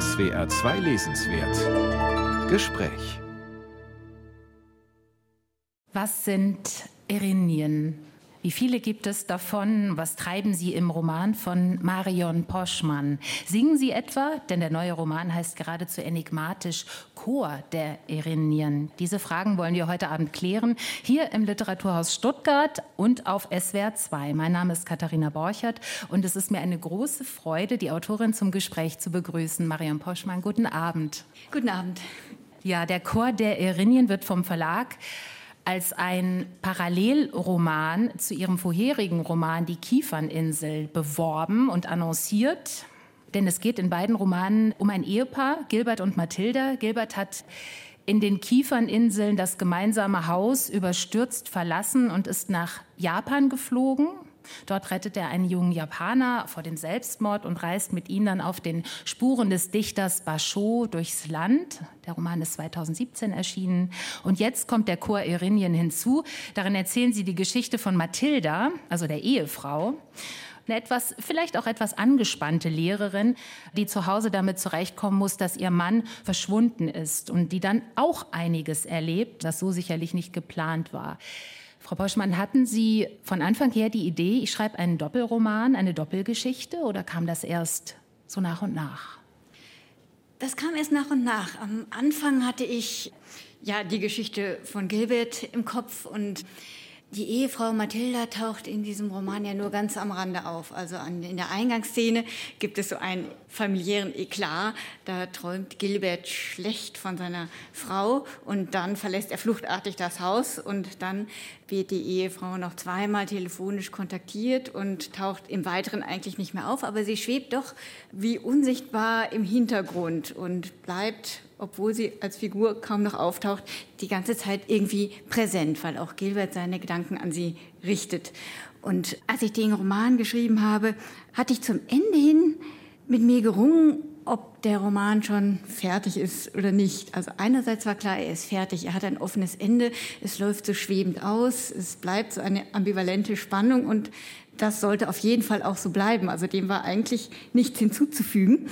SWR 2 Lesenswert Gespräch Was sind Erinien? Wie viele gibt es davon? Was treiben Sie im Roman von Marion Poschmann? Singen Sie etwa, denn der neue Roman heißt geradezu enigmatisch Chor der Erinien. Diese Fragen wollen wir heute Abend klären, hier im Literaturhaus Stuttgart und auf SWR 2. Mein Name ist Katharina Borchert und es ist mir eine große Freude, die Autorin zum Gespräch zu begrüßen. Marion Poschmann, guten Abend. Guten Abend. Ja, der Chor der Erinien wird vom Verlag als ein Parallelroman zu ihrem vorherigen Roman Die Kieferninsel beworben und annonciert. Denn es geht in beiden Romanen um ein Ehepaar, Gilbert und Mathilda. Gilbert hat in den Kieferninseln das gemeinsame Haus überstürzt verlassen und ist nach Japan geflogen. Dort rettet er einen jungen Japaner vor dem Selbstmord und reist mit ihm dann auf den Spuren des Dichters Basho durchs Land. Der Roman ist 2017 erschienen. Und jetzt kommt der Chor Erinien hinzu. Darin erzählen sie die Geschichte von Mathilda, also der Ehefrau eine etwas, vielleicht auch etwas angespannte Lehrerin, die zu Hause damit zurechtkommen muss, dass ihr Mann verschwunden ist und die dann auch einiges erlebt, das so sicherlich nicht geplant war. Frau Boschmann, hatten Sie von Anfang her die Idee, ich schreibe einen Doppelroman, eine Doppelgeschichte oder kam das erst so nach und nach? Das kam erst nach und nach. Am Anfang hatte ich ja die Geschichte von Gilbert im Kopf und die Ehefrau Mathilda taucht in diesem Roman ja nur ganz am Rande auf. Also an, in der Eingangsszene gibt es so einen familiären Eklat. Da träumt Gilbert schlecht von seiner Frau und dann verlässt er fluchtartig das Haus und dann wird die Ehefrau noch zweimal telefonisch kontaktiert und taucht im Weiteren eigentlich nicht mehr auf. Aber sie schwebt doch wie unsichtbar im Hintergrund und bleibt obwohl sie als Figur kaum noch auftaucht, die ganze Zeit irgendwie präsent, weil auch Gilbert seine Gedanken an sie richtet. Und als ich den Roman geschrieben habe, hatte ich zum Ende hin mit mir gerungen, ob der Roman schon fertig ist oder nicht. Also einerseits war klar, er ist fertig, er hat ein offenes Ende, es läuft so schwebend aus, es bleibt so eine ambivalente Spannung und das sollte auf jeden Fall auch so bleiben. Also dem war eigentlich nichts hinzuzufügen.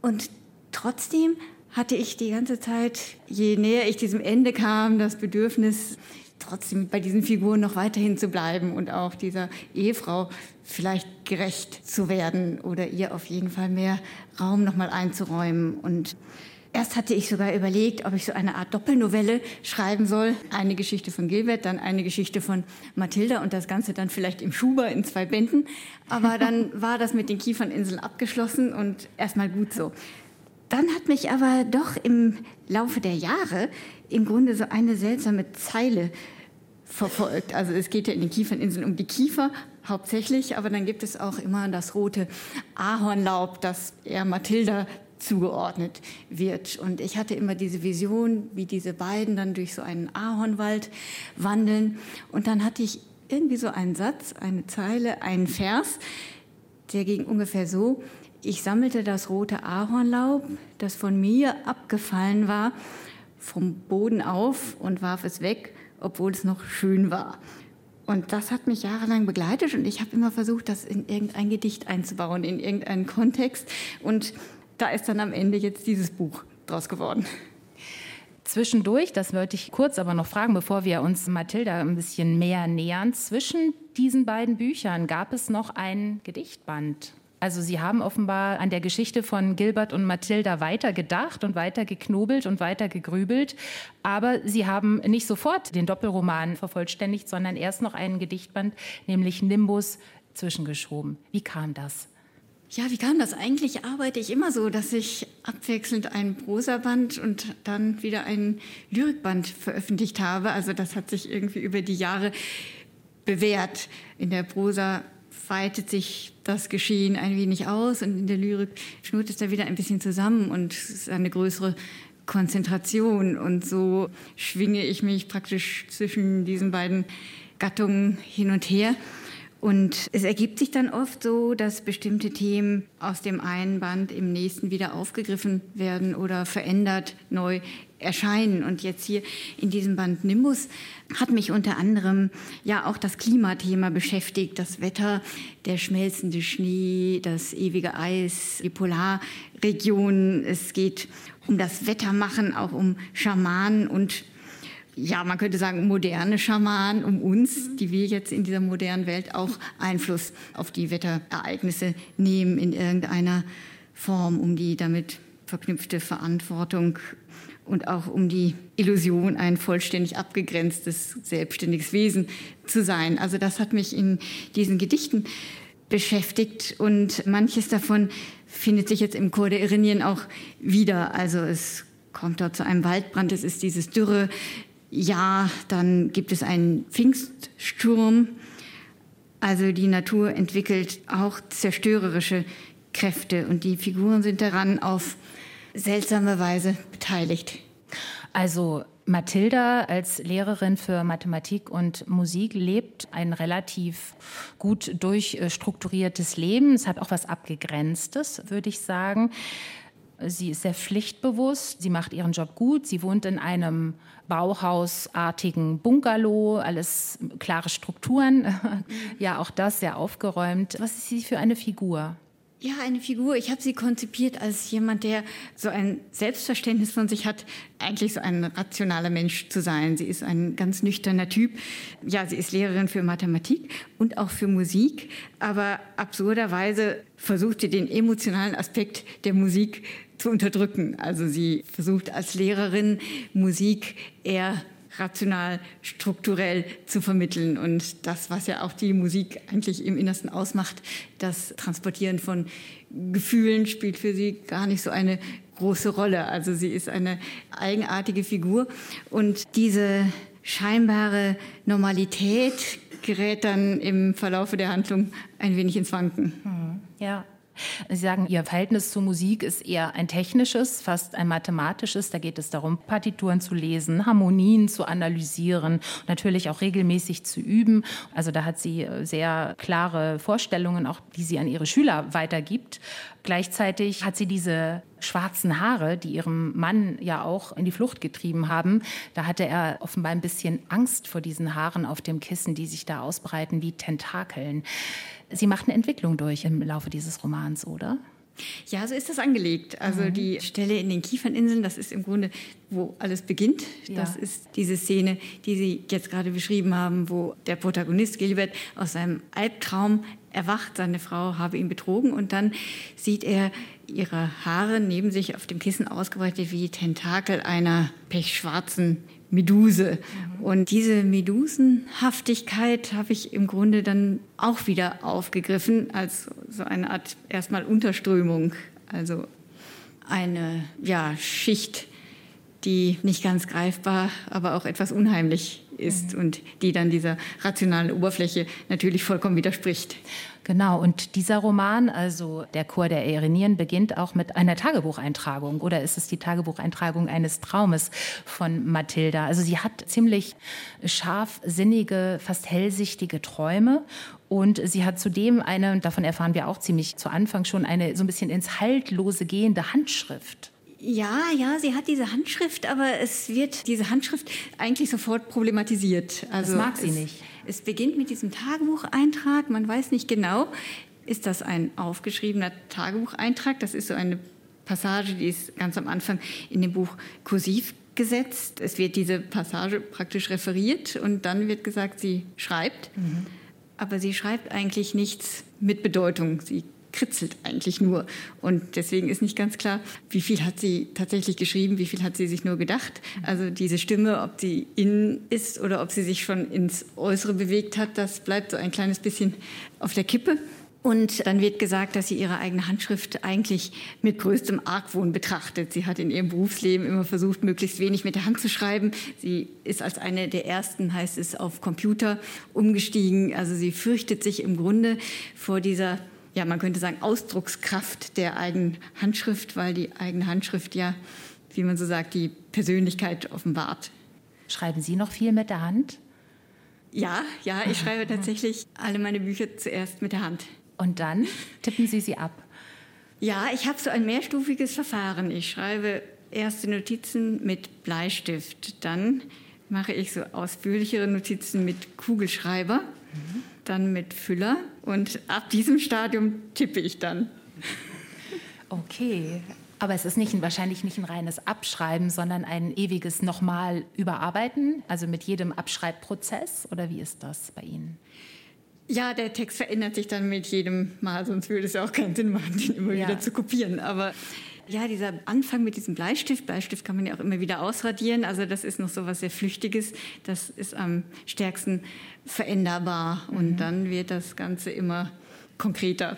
Und trotzdem hatte ich die ganze Zeit, je näher ich diesem Ende kam, das Bedürfnis, trotzdem bei diesen Figuren noch weiterhin zu bleiben und auch dieser Ehefrau vielleicht gerecht zu werden oder ihr auf jeden Fall mehr Raum nochmal einzuräumen. Und erst hatte ich sogar überlegt, ob ich so eine Art Doppelnovelle schreiben soll. Eine Geschichte von Gilbert, dann eine Geschichte von Mathilda und das Ganze dann vielleicht im Schuber in zwei Bänden. Aber dann war das mit den Kieferninseln abgeschlossen und erstmal gut so. Dann hat mich aber doch im Laufe der Jahre im Grunde so eine seltsame Zeile verfolgt. Also es geht ja in den Kieferninseln um die Kiefer hauptsächlich, aber dann gibt es auch immer das rote Ahornlaub, das eher Mathilda zugeordnet wird. Und ich hatte immer diese Vision, wie diese beiden dann durch so einen Ahornwald wandeln. Und dann hatte ich irgendwie so einen Satz, eine Zeile, einen Vers, der ging ungefähr so, ich sammelte das rote Ahornlaub, das von mir abgefallen war, vom Boden auf und warf es weg, obwohl es noch schön war. Und das hat mich jahrelang begleitet und ich habe immer versucht, das in irgendein Gedicht einzubauen, in irgendeinen Kontext. Und da ist dann am Ende jetzt dieses Buch draus geworden. Zwischendurch, das wollte ich kurz aber noch fragen, bevor wir uns Mathilda ein bisschen mehr nähern, zwischen diesen beiden Büchern gab es noch ein Gedichtband. Also Sie haben offenbar an der Geschichte von Gilbert und Mathilda weiter gedacht und weiter geknobelt und weiter gegrübelt. Aber Sie haben nicht sofort den Doppelroman vervollständigt, sondern erst noch einen Gedichtband, nämlich Nimbus, zwischengeschoben. Wie kam das? Ja, wie kam das? Eigentlich arbeite ich immer so, dass ich abwechselnd ein Prosaband und dann wieder ein Lyrikband veröffentlicht habe. Also das hat sich irgendwie über die Jahre bewährt. In der Prosa weitet sich das Geschehen ein wenig aus und in der Lyrik schnurrt es da wieder ein bisschen zusammen und es ist eine größere Konzentration. Und so schwinge ich mich praktisch zwischen diesen beiden Gattungen hin und her. Und es ergibt sich dann oft so, dass bestimmte Themen aus dem einen Band im nächsten wieder aufgegriffen werden oder verändert neu erscheinen. Und jetzt hier in diesem Band Nimbus hat mich unter anderem ja auch das Klimathema beschäftigt, das Wetter, der schmelzende Schnee, das ewige Eis, die Polarregionen. Es geht um das Wettermachen, auch um Schamanen und ja, man könnte sagen, moderne Schamanen um uns, die wir jetzt in dieser modernen Welt auch Einfluss auf die Wetterereignisse nehmen in irgendeiner Form, um die damit verknüpfte Verantwortung und auch um die Illusion, ein vollständig abgegrenztes, selbstständiges Wesen zu sein. Also das hat mich in diesen Gedichten beschäftigt und manches davon findet sich jetzt im Chor der Irinien auch wieder. Also es kommt dort zu einem Waldbrand, es ist dieses dürre ja, dann gibt es einen Pfingststurm. Also die Natur entwickelt auch zerstörerische Kräfte und die Figuren sind daran auf seltsame Weise beteiligt. Also Mathilda als Lehrerin für Mathematik und Musik lebt ein relativ gut durchstrukturiertes Leben. Es hat auch was Abgegrenztes, würde ich sagen. Sie ist sehr pflichtbewusst, sie macht ihren Job gut, sie wohnt in einem Bauhausartigen Bungalow, alles klare Strukturen, ja auch das sehr aufgeräumt. Was ist sie für eine Figur? Ja, eine Figur. Ich habe sie konzipiert als jemand, der so ein Selbstverständnis von sich hat, eigentlich so ein rationaler Mensch zu sein. Sie ist ein ganz nüchterner Typ. Ja, sie ist Lehrerin für Mathematik und auch für Musik, aber absurderweise versucht sie den emotionalen Aspekt der Musik zu unterdrücken. Also sie versucht als Lehrerin Musik eher rational, strukturell zu vermitteln. Und das, was ja auch die Musik eigentlich im Innersten ausmacht, das Transportieren von Gefühlen spielt für sie gar nicht so eine große Rolle. Also sie ist eine eigenartige Figur. Und diese scheinbare Normalität gerät dann im Verlaufe der Handlung ein wenig ins Wanken. Hm, ja. Sie sagen, Ihr Verhältnis zur Musik ist eher ein technisches, fast ein mathematisches. Da geht es darum, Partituren zu lesen, Harmonien zu analysieren, natürlich auch regelmäßig zu üben. Also da hat sie äh, sehr klare Vorstellungen, auch die sie an ihre Schüler weitergibt. Gleichzeitig hat sie diese schwarzen Haare, die ihrem Mann ja auch in die Flucht getrieben haben. Da hatte er offenbar ein bisschen Angst vor diesen Haaren auf dem Kissen, die sich da ausbreiten wie Tentakeln. Sie macht eine Entwicklung durch im Laufe dieses Romans, oder? Ja, so ist das angelegt. Also mhm. die Stelle in den Kieferninseln, das ist im Grunde, wo alles beginnt. Ja. Das ist diese Szene, die Sie jetzt gerade beschrieben haben, wo der Protagonist Gilbert aus seinem Albtraum erwacht, seine Frau habe ihn betrogen und dann sieht er ihre Haare neben sich auf dem Kissen ausgebreitet wie Tentakel einer pechschwarzen Meduse. Mhm. Und diese Medusenhaftigkeit habe ich im Grunde dann auch wieder aufgegriffen als so eine Art erstmal Unterströmung, also eine ja, Schicht, die nicht ganz greifbar, aber auch etwas unheimlich ist mhm. und die dann dieser rationalen Oberfläche natürlich vollkommen widerspricht. Genau, und dieser Roman, also der Chor der Erinien, beginnt auch mit einer Tagebucheintragung. Oder ist es die Tagebucheintragung eines Traumes von Mathilda? Also sie hat ziemlich scharfsinnige, fast hellsichtige Träume. Und sie hat zudem eine, und davon erfahren wir auch ziemlich zu Anfang schon, eine so ein bisschen ins Haltlose gehende Handschrift. Ja, ja, sie hat diese Handschrift, aber es wird diese Handschrift eigentlich sofort problematisiert. Also das mag sie es, nicht. Es beginnt mit diesem Tagebucheintrag. Man weiß nicht genau, ist das ein aufgeschriebener Tagebucheintrag? Das ist so eine Passage, die ist ganz am Anfang in dem Buch kursiv gesetzt. Es wird diese Passage praktisch referiert und dann wird gesagt, sie schreibt. Mhm. Aber sie schreibt eigentlich nichts mit Bedeutung. Sie kritzelt eigentlich nur. Und deswegen ist nicht ganz klar, wie viel hat sie tatsächlich geschrieben, wie viel hat sie sich nur gedacht. Also diese Stimme, ob sie innen ist oder ob sie sich schon ins Äußere bewegt hat, das bleibt so ein kleines bisschen auf der Kippe. Und dann wird gesagt, dass sie ihre eigene Handschrift eigentlich mit größtem Argwohn betrachtet. Sie hat in ihrem Berufsleben immer versucht, möglichst wenig mit der Hand zu schreiben. Sie ist als eine der ersten, heißt es, auf Computer umgestiegen. Also sie fürchtet sich im Grunde vor dieser ja, man könnte sagen, Ausdruckskraft der eigenen Handschrift, weil die eigene Handschrift ja, wie man so sagt, die Persönlichkeit offenbart. Schreiben Sie noch viel mit der Hand? Ja, ja, ich schreibe tatsächlich alle meine Bücher zuerst mit der Hand. Und dann tippen Sie sie ab? Ja, ich habe so ein mehrstufiges Verfahren. Ich schreibe erste Notizen mit Bleistift, dann mache ich so ausführlichere Notizen mit Kugelschreiber, mhm. Dann mit Füller und ab diesem Stadium tippe ich dann. Okay, aber es ist nicht, wahrscheinlich nicht ein reines Abschreiben, sondern ein ewiges nochmal überarbeiten, also mit jedem Abschreibprozess oder wie ist das bei Ihnen? Ja, der Text verändert sich dann mit jedem Mal, sonst würde es ja auch keinen Sinn machen, den immer ja. wieder zu kopieren. Aber ja, dieser Anfang mit diesem Bleistift, Bleistift kann man ja auch immer wieder ausradieren, also das ist noch so was sehr Flüchtiges, das ist am stärksten veränderbar und mhm. dann wird das Ganze immer konkreter.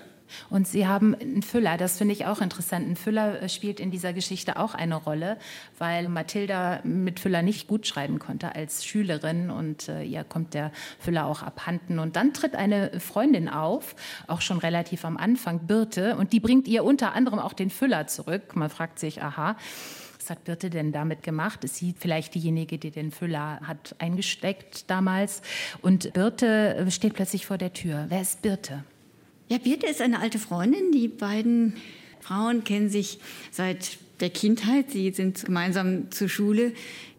Und Sie haben einen Füller, das finde ich auch interessant. Ein Füller äh, spielt in dieser Geschichte auch eine Rolle, weil Mathilda mit Füller nicht gut schreiben konnte als Schülerin und äh, ihr kommt der Füller auch abhanden. Und dann tritt eine Freundin auf, auch schon relativ am Anfang, Birte, und die bringt ihr unter anderem auch den Füller zurück. Man fragt sich, aha. Was hat Birte denn damit gemacht? Ist sie vielleicht diejenige, die den Füller hat eingesteckt damals? Und Birte äh, steht plötzlich vor der Tür. Wer ist Birte? Ja, Birte ist eine alte Freundin. Die beiden Frauen kennen sich seit der Kindheit. Sie sind gemeinsam zur Schule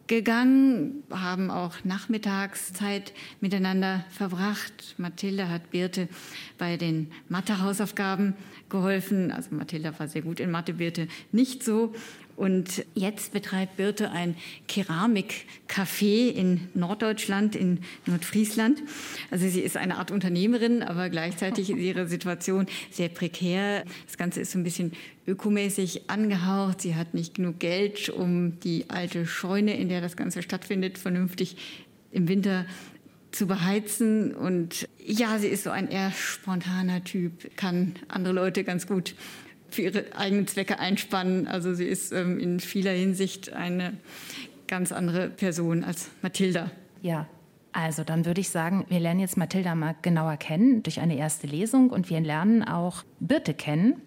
gegangen, haben auch Nachmittagszeit miteinander verbracht. Mathilde hat Birte bei den Mathehausaufgaben geholfen. Also Mathilda war sehr gut in Mathe, Birte nicht so. Und jetzt betreibt Birte ein Keramikcafé in Norddeutschland, in Nordfriesland. Also sie ist eine Art Unternehmerin, aber gleichzeitig ist ihre Situation sehr prekär. Das Ganze ist so ein bisschen ökomäßig angehaucht. Sie hat nicht genug Geld, um die alte Scheune, in der das Ganze stattfindet, vernünftig im Winter zu beheizen. Und ja, sie ist so ein eher spontaner Typ, kann andere Leute ganz gut für ihre eigenen Zwecke einspannen. Also sie ist ähm, in vieler Hinsicht eine ganz andere Person als Mathilda. Ja, also dann würde ich sagen, wir lernen jetzt Mathilda mal genauer kennen durch eine erste Lesung und wir lernen auch Birte kennen.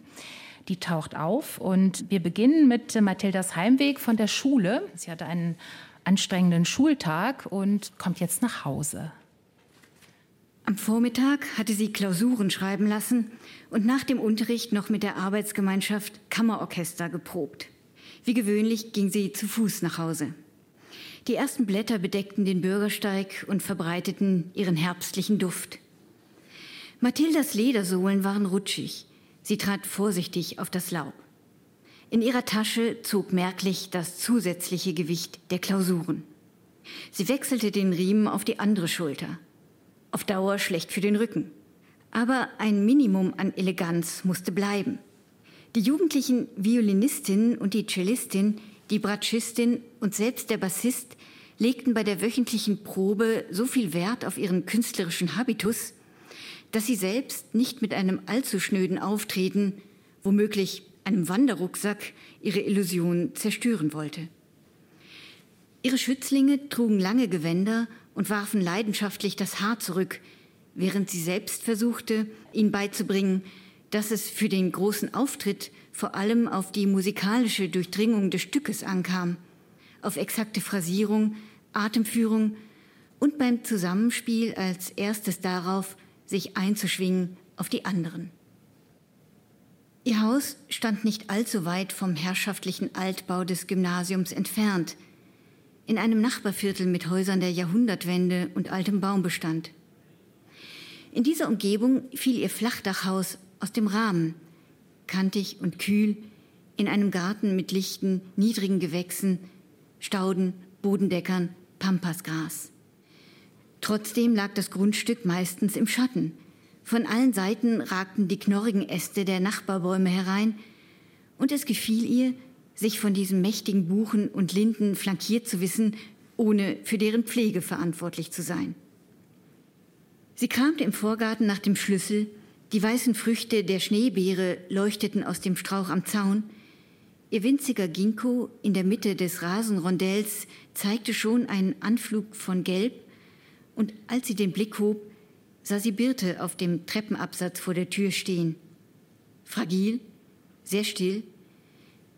Die taucht auf und wir beginnen mit Mathildas Heimweg von der Schule. Sie hatte einen anstrengenden Schultag und kommt jetzt nach Hause. Am Vormittag hatte sie Klausuren schreiben lassen und nach dem Unterricht noch mit der Arbeitsgemeinschaft Kammerorchester geprobt. Wie gewöhnlich ging sie zu Fuß nach Hause. Die ersten Blätter bedeckten den Bürgersteig und verbreiteten ihren herbstlichen Duft. Mathildas Ledersohlen waren rutschig. Sie trat vorsichtig auf das Laub. In ihrer Tasche zog merklich das zusätzliche Gewicht der Klausuren. Sie wechselte den Riemen auf die andere Schulter auf Dauer schlecht für den Rücken. Aber ein Minimum an Eleganz musste bleiben. Die jugendlichen Violinistin und die Cellistin, die Bratschistin und selbst der Bassist legten bei der wöchentlichen Probe so viel Wert auf ihren künstlerischen Habitus, dass sie selbst nicht mit einem allzu schnöden Auftreten, womöglich einem Wanderrucksack, ihre Illusion zerstören wollte. Ihre Schützlinge trugen lange Gewänder und warfen leidenschaftlich das Haar zurück, während sie selbst versuchte, ihnen beizubringen, dass es für den großen Auftritt vor allem auf die musikalische Durchdringung des Stückes ankam, auf exakte Phrasierung, Atemführung und beim Zusammenspiel als erstes darauf, sich einzuschwingen auf die anderen. Ihr Haus stand nicht allzu weit vom herrschaftlichen Altbau des Gymnasiums entfernt, in einem Nachbarviertel mit Häusern der Jahrhundertwende und altem Baumbestand. In dieser Umgebung fiel ihr Flachdachhaus aus dem Rahmen, kantig und kühl, in einem Garten mit lichten, niedrigen Gewächsen, Stauden, Bodendeckern, Pampasgras. Trotzdem lag das Grundstück meistens im Schatten. Von allen Seiten ragten die knorrigen Äste der Nachbarbäume herein, und es gefiel ihr, sich von diesen mächtigen Buchen und Linden flankiert zu wissen, ohne für deren Pflege verantwortlich zu sein. Sie kramte im Vorgarten nach dem Schlüssel, die weißen Früchte der Schneebeere leuchteten aus dem Strauch am Zaun, ihr winziger Ginkgo in der Mitte des Rasenrondells zeigte schon einen Anflug von Gelb, und als sie den Blick hob, sah sie Birte auf dem Treppenabsatz vor der Tür stehen. Fragil, sehr still,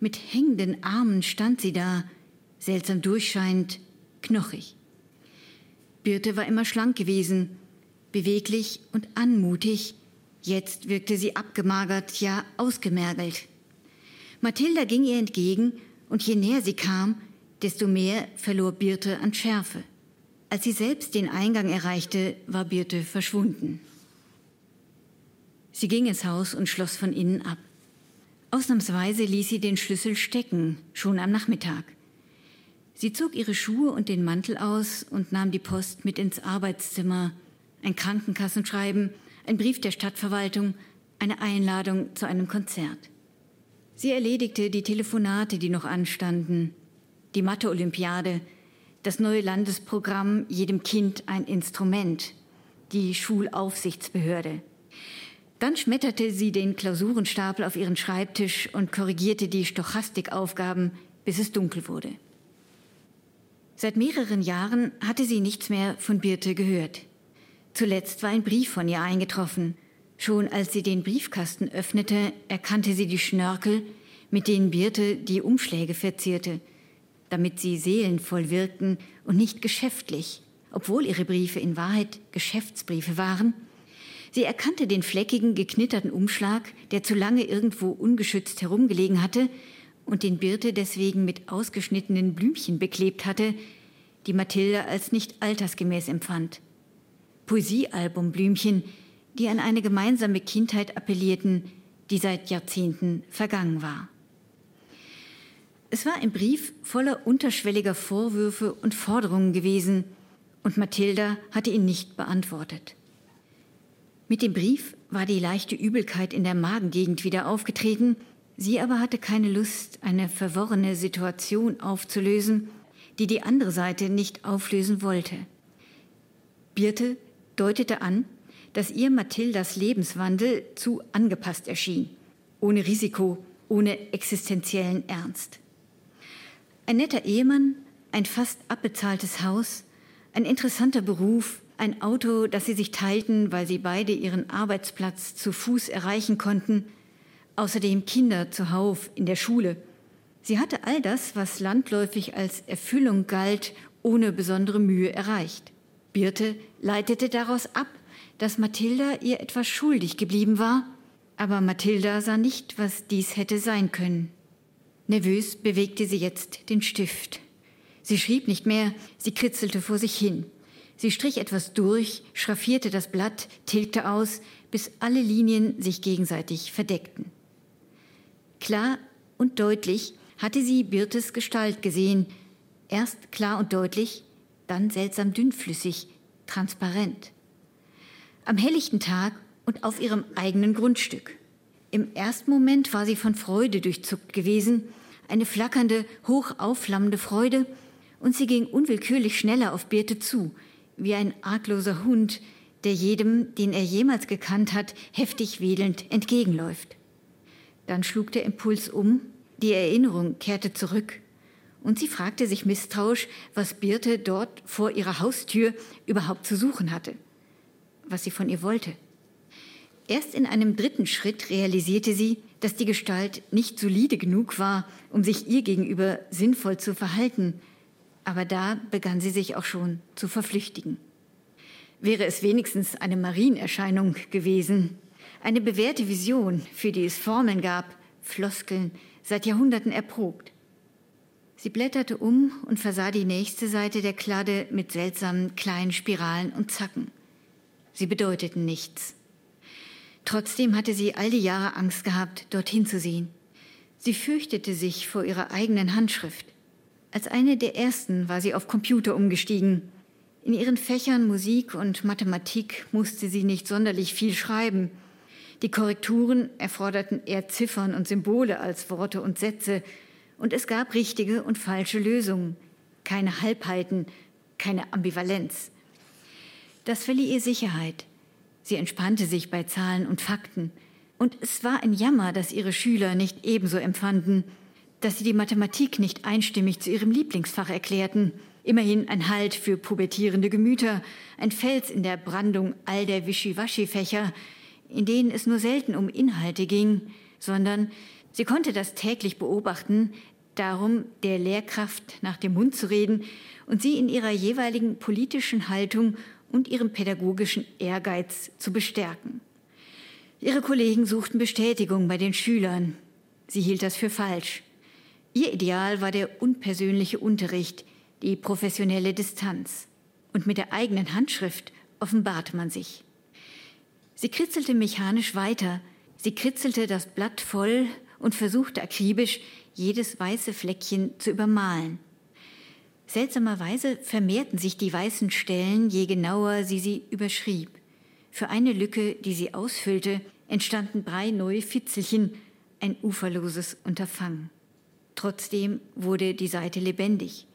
mit hängenden Armen stand sie da, seltsam durchscheinend, knochig. Birte war immer schlank gewesen, beweglich und anmutig. Jetzt wirkte sie abgemagert, ja ausgemergelt. Mathilda ging ihr entgegen, und je näher sie kam, desto mehr verlor Birte an Schärfe. Als sie selbst den Eingang erreichte, war Birte verschwunden. Sie ging ins Haus und schloss von innen ab. Ausnahmsweise ließ sie den Schlüssel stecken, schon am Nachmittag. Sie zog ihre Schuhe und den Mantel aus und nahm die Post mit ins Arbeitszimmer. Ein Krankenkassenschreiben, ein Brief der Stadtverwaltung, eine Einladung zu einem Konzert. Sie erledigte die Telefonate, die noch anstanden, die Mathe-Olympiade, das neue Landesprogramm Jedem Kind ein Instrument, die Schulaufsichtsbehörde. Dann schmetterte sie den Klausurenstapel auf ihren Schreibtisch und korrigierte die Stochastikaufgaben, bis es dunkel wurde. Seit mehreren Jahren hatte sie nichts mehr von Birte gehört. Zuletzt war ein Brief von ihr eingetroffen. Schon als sie den Briefkasten öffnete, erkannte sie die Schnörkel, mit denen Birte die Umschläge verzierte, damit sie seelenvoll wirkten und nicht geschäftlich, obwohl ihre Briefe in Wahrheit Geschäftsbriefe waren – Sie erkannte den fleckigen, geknitterten Umschlag, der zu lange irgendwo ungeschützt herumgelegen hatte und den Birte deswegen mit ausgeschnittenen Blümchen beklebt hatte, die Mathilda als nicht altersgemäß empfand. Poesiealbumblümchen, die an eine gemeinsame Kindheit appellierten, die seit Jahrzehnten vergangen war. Es war ein Brief voller unterschwelliger Vorwürfe und Forderungen gewesen, und Mathilda hatte ihn nicht beantwortet. Mit dem Brief war die leichte Übelkeit in der Magengegend wieder aufgetreten, sie aber hatte keine Lust, eine verworrene Situation aufzulösen, die die andere Seite nicht auflösen wollte. Birte deutete an, dass ihr Mathildas Lebenswandel zu angepasst erschien, ohne Risiko, ohne existenziellen Ernst. Ein netter Ehemann, ein fast abbezahltes Haus, ein interessanter Beruf, ein Auto, das sie sich teilten, weil sie beide ihren Arbeitsplatz zu Fuß erreichen konnten, außerdem Kinder zuhauf in der Schule. Sie hatte all das, was landläufig als Erfüllung galt, ohne besondere Mühe erreicht. Birte leitete daraus ab, dass Mathilda ihr etwas schuldig geblieben war, aber Mathilda sah nicht, was dies hätte sein können. Nervös bewegte sie jetzt den Stift. Sie schrieb nicht mehr, sie kritzelte vor sich hin. Sie strich etwas durch, schraffierte das Blatt, tilgte aus, bis alle Linien sich gegenseitig verdeckten. Klar und deutlich hatte sie Birtes Gestalt gesehen, erst klar und deutlich, dann seltsam dünnflüssig, transparent. Am helllichten Tag und auf ihrem eigenen Grundstück. Im ersten Moment war sie von Freude durchzuckt gewesen, eine flackernde, hochaufflammende Freude, und sie ging unwillkürlich schneller auf Birte zu, wie ein argloser Hund, der jedem, den er jemals gekannt hat, heftig wedelnd entgegenläuft. Dann schlug der Impuls um, die Erinnerung kehrte zurück, und sie fragte sich misstrauisch, was Birte dort vor ihrer Haustür überhaupt zu suchen hatte, was sie von ihr wollte. Erst in einem dritten Schritt realisierte sie, dass die Gestalt nicht solide genug war, um sich ihr gegenüber sinnvoll zu verhalten, aber da begann sie sich auch schon zu verflüchtigen. Wäre es wenigstens eine Marienerscheinung gewesen, eine bewährte Vision, für die es Formeln gab, Floskeln, seit Jahrhunderten erprobt. Sie blätterte um und versah die nächste Seite der Kladde mit seltsamen kleinen Spiralen und Zacken. Sie bedeuteten nichts. Trotzdem hatte sie all die Jahre Angst gehabt, dorthin zu sehen. Sie fürchtete sich vor ihrer eigenen Handschrift. Als eine der ersten war sie auf Computer umgestiegen. In ihren Fächern Musik und Mathematik musste sie nicht sonderlich viel schreiben. Die Korrekturen erforderten eher Ziffern und Symbole als Worte und Sätze, und es gab richtige und falsche Lösungen, keine Halbheiten, keine Ambivalenz. Das verlieh ihr Sicherheit. Sie entspannte sich bei Zahlen und Fakten. Und es war ein Jammer, dass ihre Schüler nicht ebenso empfanden dass sie die Mathematik nicht einstimmig zu ihrem Lieblingsfach erklärten. Immerhin ein Halt für pubertierende Gemüter, ein Fels in der Brandung all der Wischiwaschi-Fächer, in denen es nur selten um Inhalte ging, sondern sie konnte das täglich beobachten, darum, der Lehrkraft nach dem Mund zu reden und sie in ihrer jeweiligen politischen Haltung und ihrem pädagogischen Ehrgeiz zu bestärken. Ihre Kollegen suchten Bestätigung bei den Schülern. Sie hielt das für falsch. Ihr Ideal war der unpersönliche Unterricht, die professionelle Distanz. Und mit der eigenen Handschrift offenbarte man sich. Sie kritzelte mechanisch weiter, sie kritzelte das Blatt voll und versuchte akribisch, jedes weiße Fleckchen zu übermalen. Seltsamerweise vermehrten sich die weißen Stellen, je genauer sie sie überschrieb. Für eine Lücke, die sie ausfüllte, entstanden drei neue Fitzelchen, ein uferloses Unterfangen. Trotzdem wurde die Seite lebendig.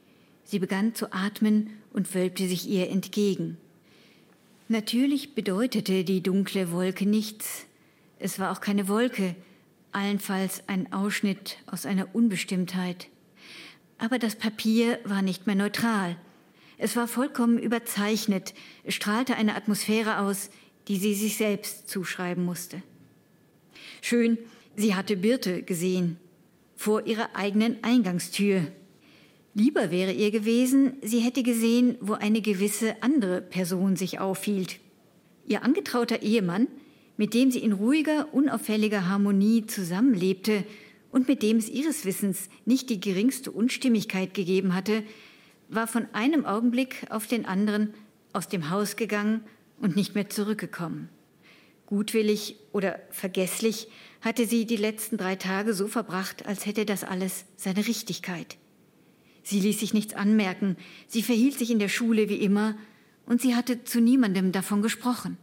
Sie begann zu atmen und wölbte sich ihr entgegen. Natürlich bedeutete die dunkle Wolke nichts. Es war auch keine Wolke, allenfalls ein Ausschnitt aus einer Unbestimmtheit. Aber das Papier war nicht mehr neutral. Es war vollkommen überzeichnet, es strahlte eine Atmosphäre aus, die sie sich selbst zuschreiben musste. Schön, sie hatte Birte gesehen, vor ihrer eigenen Eingangstür. Lieber wäre ihr gewesen, sie hätte gesehen, wo eine gewisse andere Person sich aufhielt. Ihr angetrauter Ehemann mit dem sie in ruhiger, unauffälliger Harmonie zusammenlebte und mit dem es ihres Wissens nicht die geringste Unstimmigkeit gegeben hatte, war von einem Augenblick auf den anderen aus dem Haus gegangen und nicht mehr zurückgekommen. Gutwillig oder vergesslich hatte sie die letzten drei Tage so verbracht, als hätte das alles seine Richtigkeit. Sie ließ sich nichts anmerken, sie verhielt sich in der Schule wie immer, und sie hatte zu niemandem davon gesprochen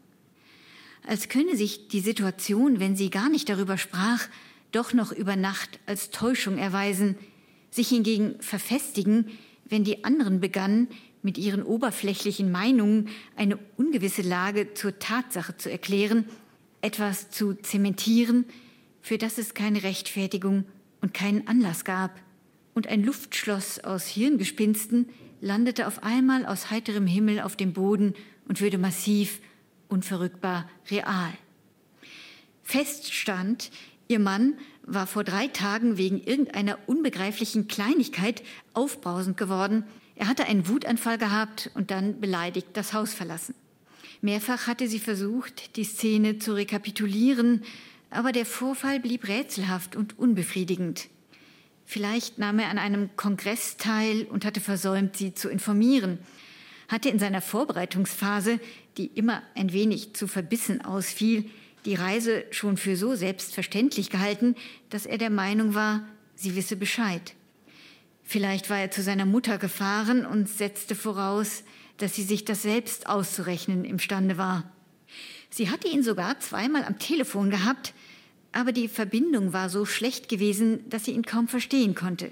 als könne sich die Situation, wenn sie gar nicht darüber sprach, doch noch über Nacht als Täuschung erweisen, sich hingegen verfestigen, wenn die anderen begannen, mit ihren oberflächlichen Meinungen eine ungewisse Lage zur Tatsache zu erklären, etwas zu zementieren, für das es keine Rechtfertigung und keinen Anlass gab. Und ein Luftschloss aus Hirngespinsten landete auf einmal aus heiterem Himmel auf dem Boden und würde massiv unverrückbar real. Fest stand, ihr Mann war vor drei Tagen wegen irgendeiner unbegreiflichen Kleinigkeit aufbrausend geworden. Er hatte einen Wutanfall gehabt und dann beleidigt das Haus verlassen. Mehrfach hatte sie versucht, die Szene zu rekapitulieren, aber der Vorfall blieb rätselhaft und unbefriedigend. Vielleicht nahm er an einem Kongress teil und hatte versäumt, sie zu informieren hatte in seiner Vorbereitungsphase, die immer ein wenig zu verbissen ausfiel, die Reise schon für so selbstverständlich gehalten, dass er der Meinung war, sie wisse Bescheid. Vielleicht war er zu seiner Mutter gefahren und setzte voraus, dass sie sich das selbst auszurechnen imstande war. Sie hatte ihn sogar zweimal am Telefon gehabt, aber die Verbindung war so schlecht gewesen, dass sie ihn kaum verstehen konnte.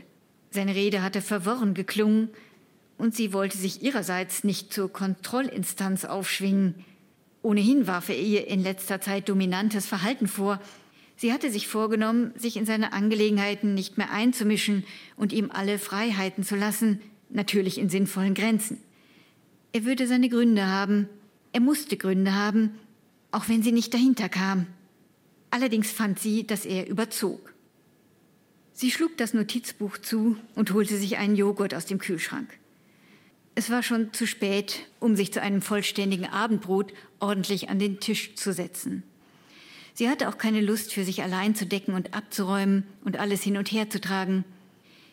Seine Rede hatte verworren geklungen, und sie wollte sich ihrerseits nicht zur Kontrollinstanz aufschwingen. Ohnehin warf er ihr in letzter Zeit dominantes Verhalten vor. Sie hatte sich vorgenommen, sich in seine Angelegenheiten nicht mehr einzumischen und ihm alle Freiheiten zu lassen, natürlich in sinnvollen Grenzen. Er würde seine Gründe haben, er musste Gründe haben, auch wenn sie nicht dahinter kam. Allerdings fand sie, dass er überzog. Sie schlug das Notizbuch zu und holte sich einen Joghurt aus dem Kühlschrank. Es war schon zu spät, um sich zu einem vollständigen Abendbrot ordentlich an den Tisch zu setzen. Sie hatte auch keine Lust, für sich allein zu decken und abzuräumen und alles hin und her zu tragen.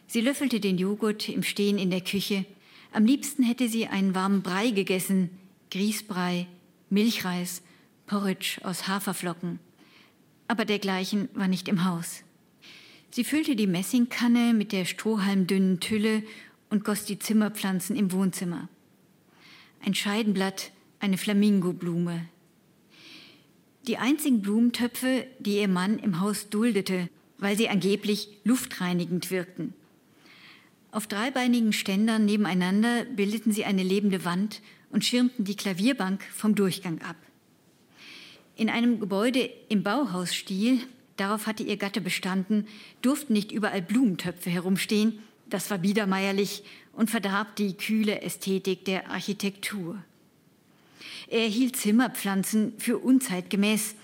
Sie löffelte den Joghurt im Stehen in der Küche. Am liebsten hätte sie einen warmen Brei gegessen, Grießbrei, Milchreis, Porridge aus Haferflocken. Aber dergleichen war nicht im Haus. Sie füllte die Messingkanne mit der strohhalmdünnen Tülle und goss die Zimmerpflanzen im Wohnzimmer. Ein Scheidenblatt, eine Flamingoblume. Die einzigen Blumentöpfe, die ihr Mann im Haus duldete, weil sie angeblich luftreinigend wirkten. Auf dreibeinigen Ständern nebeneinander bildeten sie eine lebende Wand und schirmten die Klavierbank vom Durchgang ab. In einem Gebäude im Bauhausstil, darauf hatte ihr Gatte bestanden, durften nicht überall Blumentöpfe herumstehen, das war biedermeierlich und verdarb die kühle Ästhetik der Architektur. Er hielt Zimmerpflanzen für unzeitgemäß,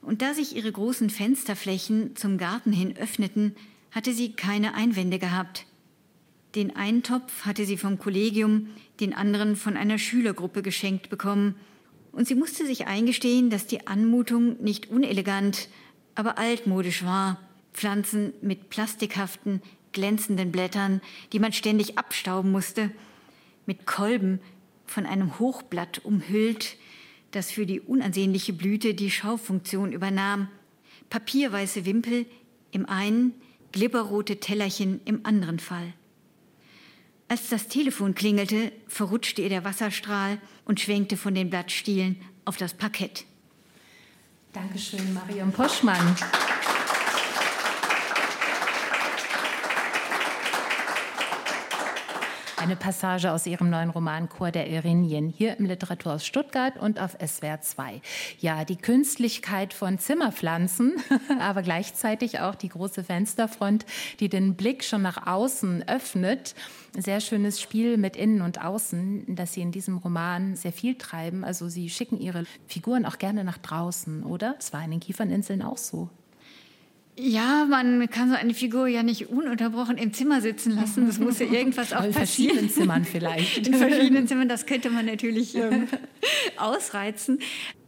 und da sich ihre großen Fensterflächen zum Garten hin öffneten, hatte sie keine Einwände gehabt. Den einen Topf hatte sie vom Kollegium, den anderen von einer Schülergruppe geschenkt bekommen. Und sie musste sich eingestehen, dass die Anmutung nicht unelegant, aber altmodisch war. Pflanzen mit plastikhaften, glänzenden Blättern, die man ständig abstauben musste, mit Kolben von einem Hochblatt umhüllt, das für die unansehnliche Blüte die Schaufunktion übernahm, papierweiße Wimpel im einen, glibberrote Tellerchen im anderen Fall. Als das Telefon klingelte, verrutschte ihr der Wasserstrahl und schwenkte von den Blattstielen auf das Parkett. Dankeschön, Marion Poschmann. Eine Passage aus ihrem neuen Roman Chor der Erinien, hier im Literaturhaus Stuttgart und auf SWR 2. Ja, die Künstlichkeit von Zimmerpflanzen, aber gleichzeitig auch die große Fensterfront, die den Blick schon nach außen öffnet. Sehr schönes Spiel mit Innen und Außen, das Sie in diesem Roman sehr viel treiben. Also Sie schicken Ihre Figuren auch gerne nach draußen, oder? Das war in den Kieferninseln auch so. Ja, man kann so eine Figur ja nicht ununterbrochen im Zimmer sitzen lassen. Das muss ja irgendwas auch in passieren. verschiedenen Zimmern vielleicht. In verschiedenen Zimmern, das könnte man natürlich ähm, ausreizen.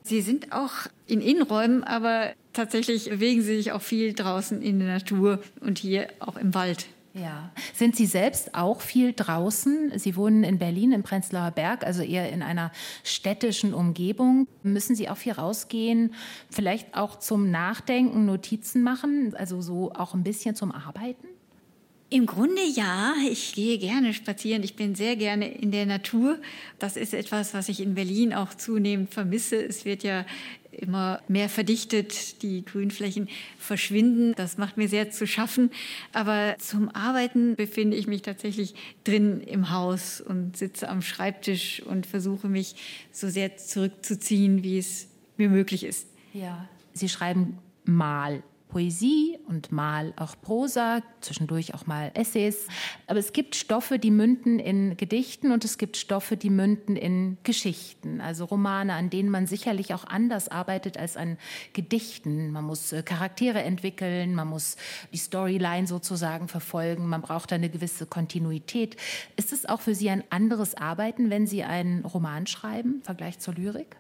Sie sind auch in Innenräumen, aber tatsächlich bewegen sie sich auch viel draußen in der Natur und hier auch im Wald. Ja. Sind Sie selbst auch viel draußen? Sie wohnen in Berlin im Prenzlauer Berg, also eher in einer städtischen Umgebung. Müssen Sie auch viel rausgehen, vielleicht auch zum Nachdenken, Notizen machen, also so auch ein bisschen zum Arbeiten? Im Grunde ja, ich gehe gerne spazieren. Ich bin sehr gerne in der Natur. Das ist etwas, was ich in Berlin auch zunehmend vermisse. Es wird ja immer mehr verdichtet, die Grünflächen verschwinden. Das macht mir sehr zu schaffen. Aber zum Arbeiten befinde ich mich tatsächlich drin im Haus und sitze am Schreibtisch und versuche mich so sehr zurückzuziehen, wie es mir möglich ist. Ja, Sie schreiben mal Poesie und mal auch Prosa, zwischendurch auch mal Essays. Aber es gibt Stoffe, die münden in Gedichten und es gibt Stoffe, die münden in Geschichten, also Romane, an denen man sicherlich auch anders arbeitet als an Gedichten. Man muss äh, Charaktere entwickeln, man muss die Storyline sozusagen verfolgen, man braucht eine gewisse Kontinuität. Ist es auch für Sie ein anderes Arbeiten, wenn Sie einen Roman schreiben im Vergleich zur Lyrik?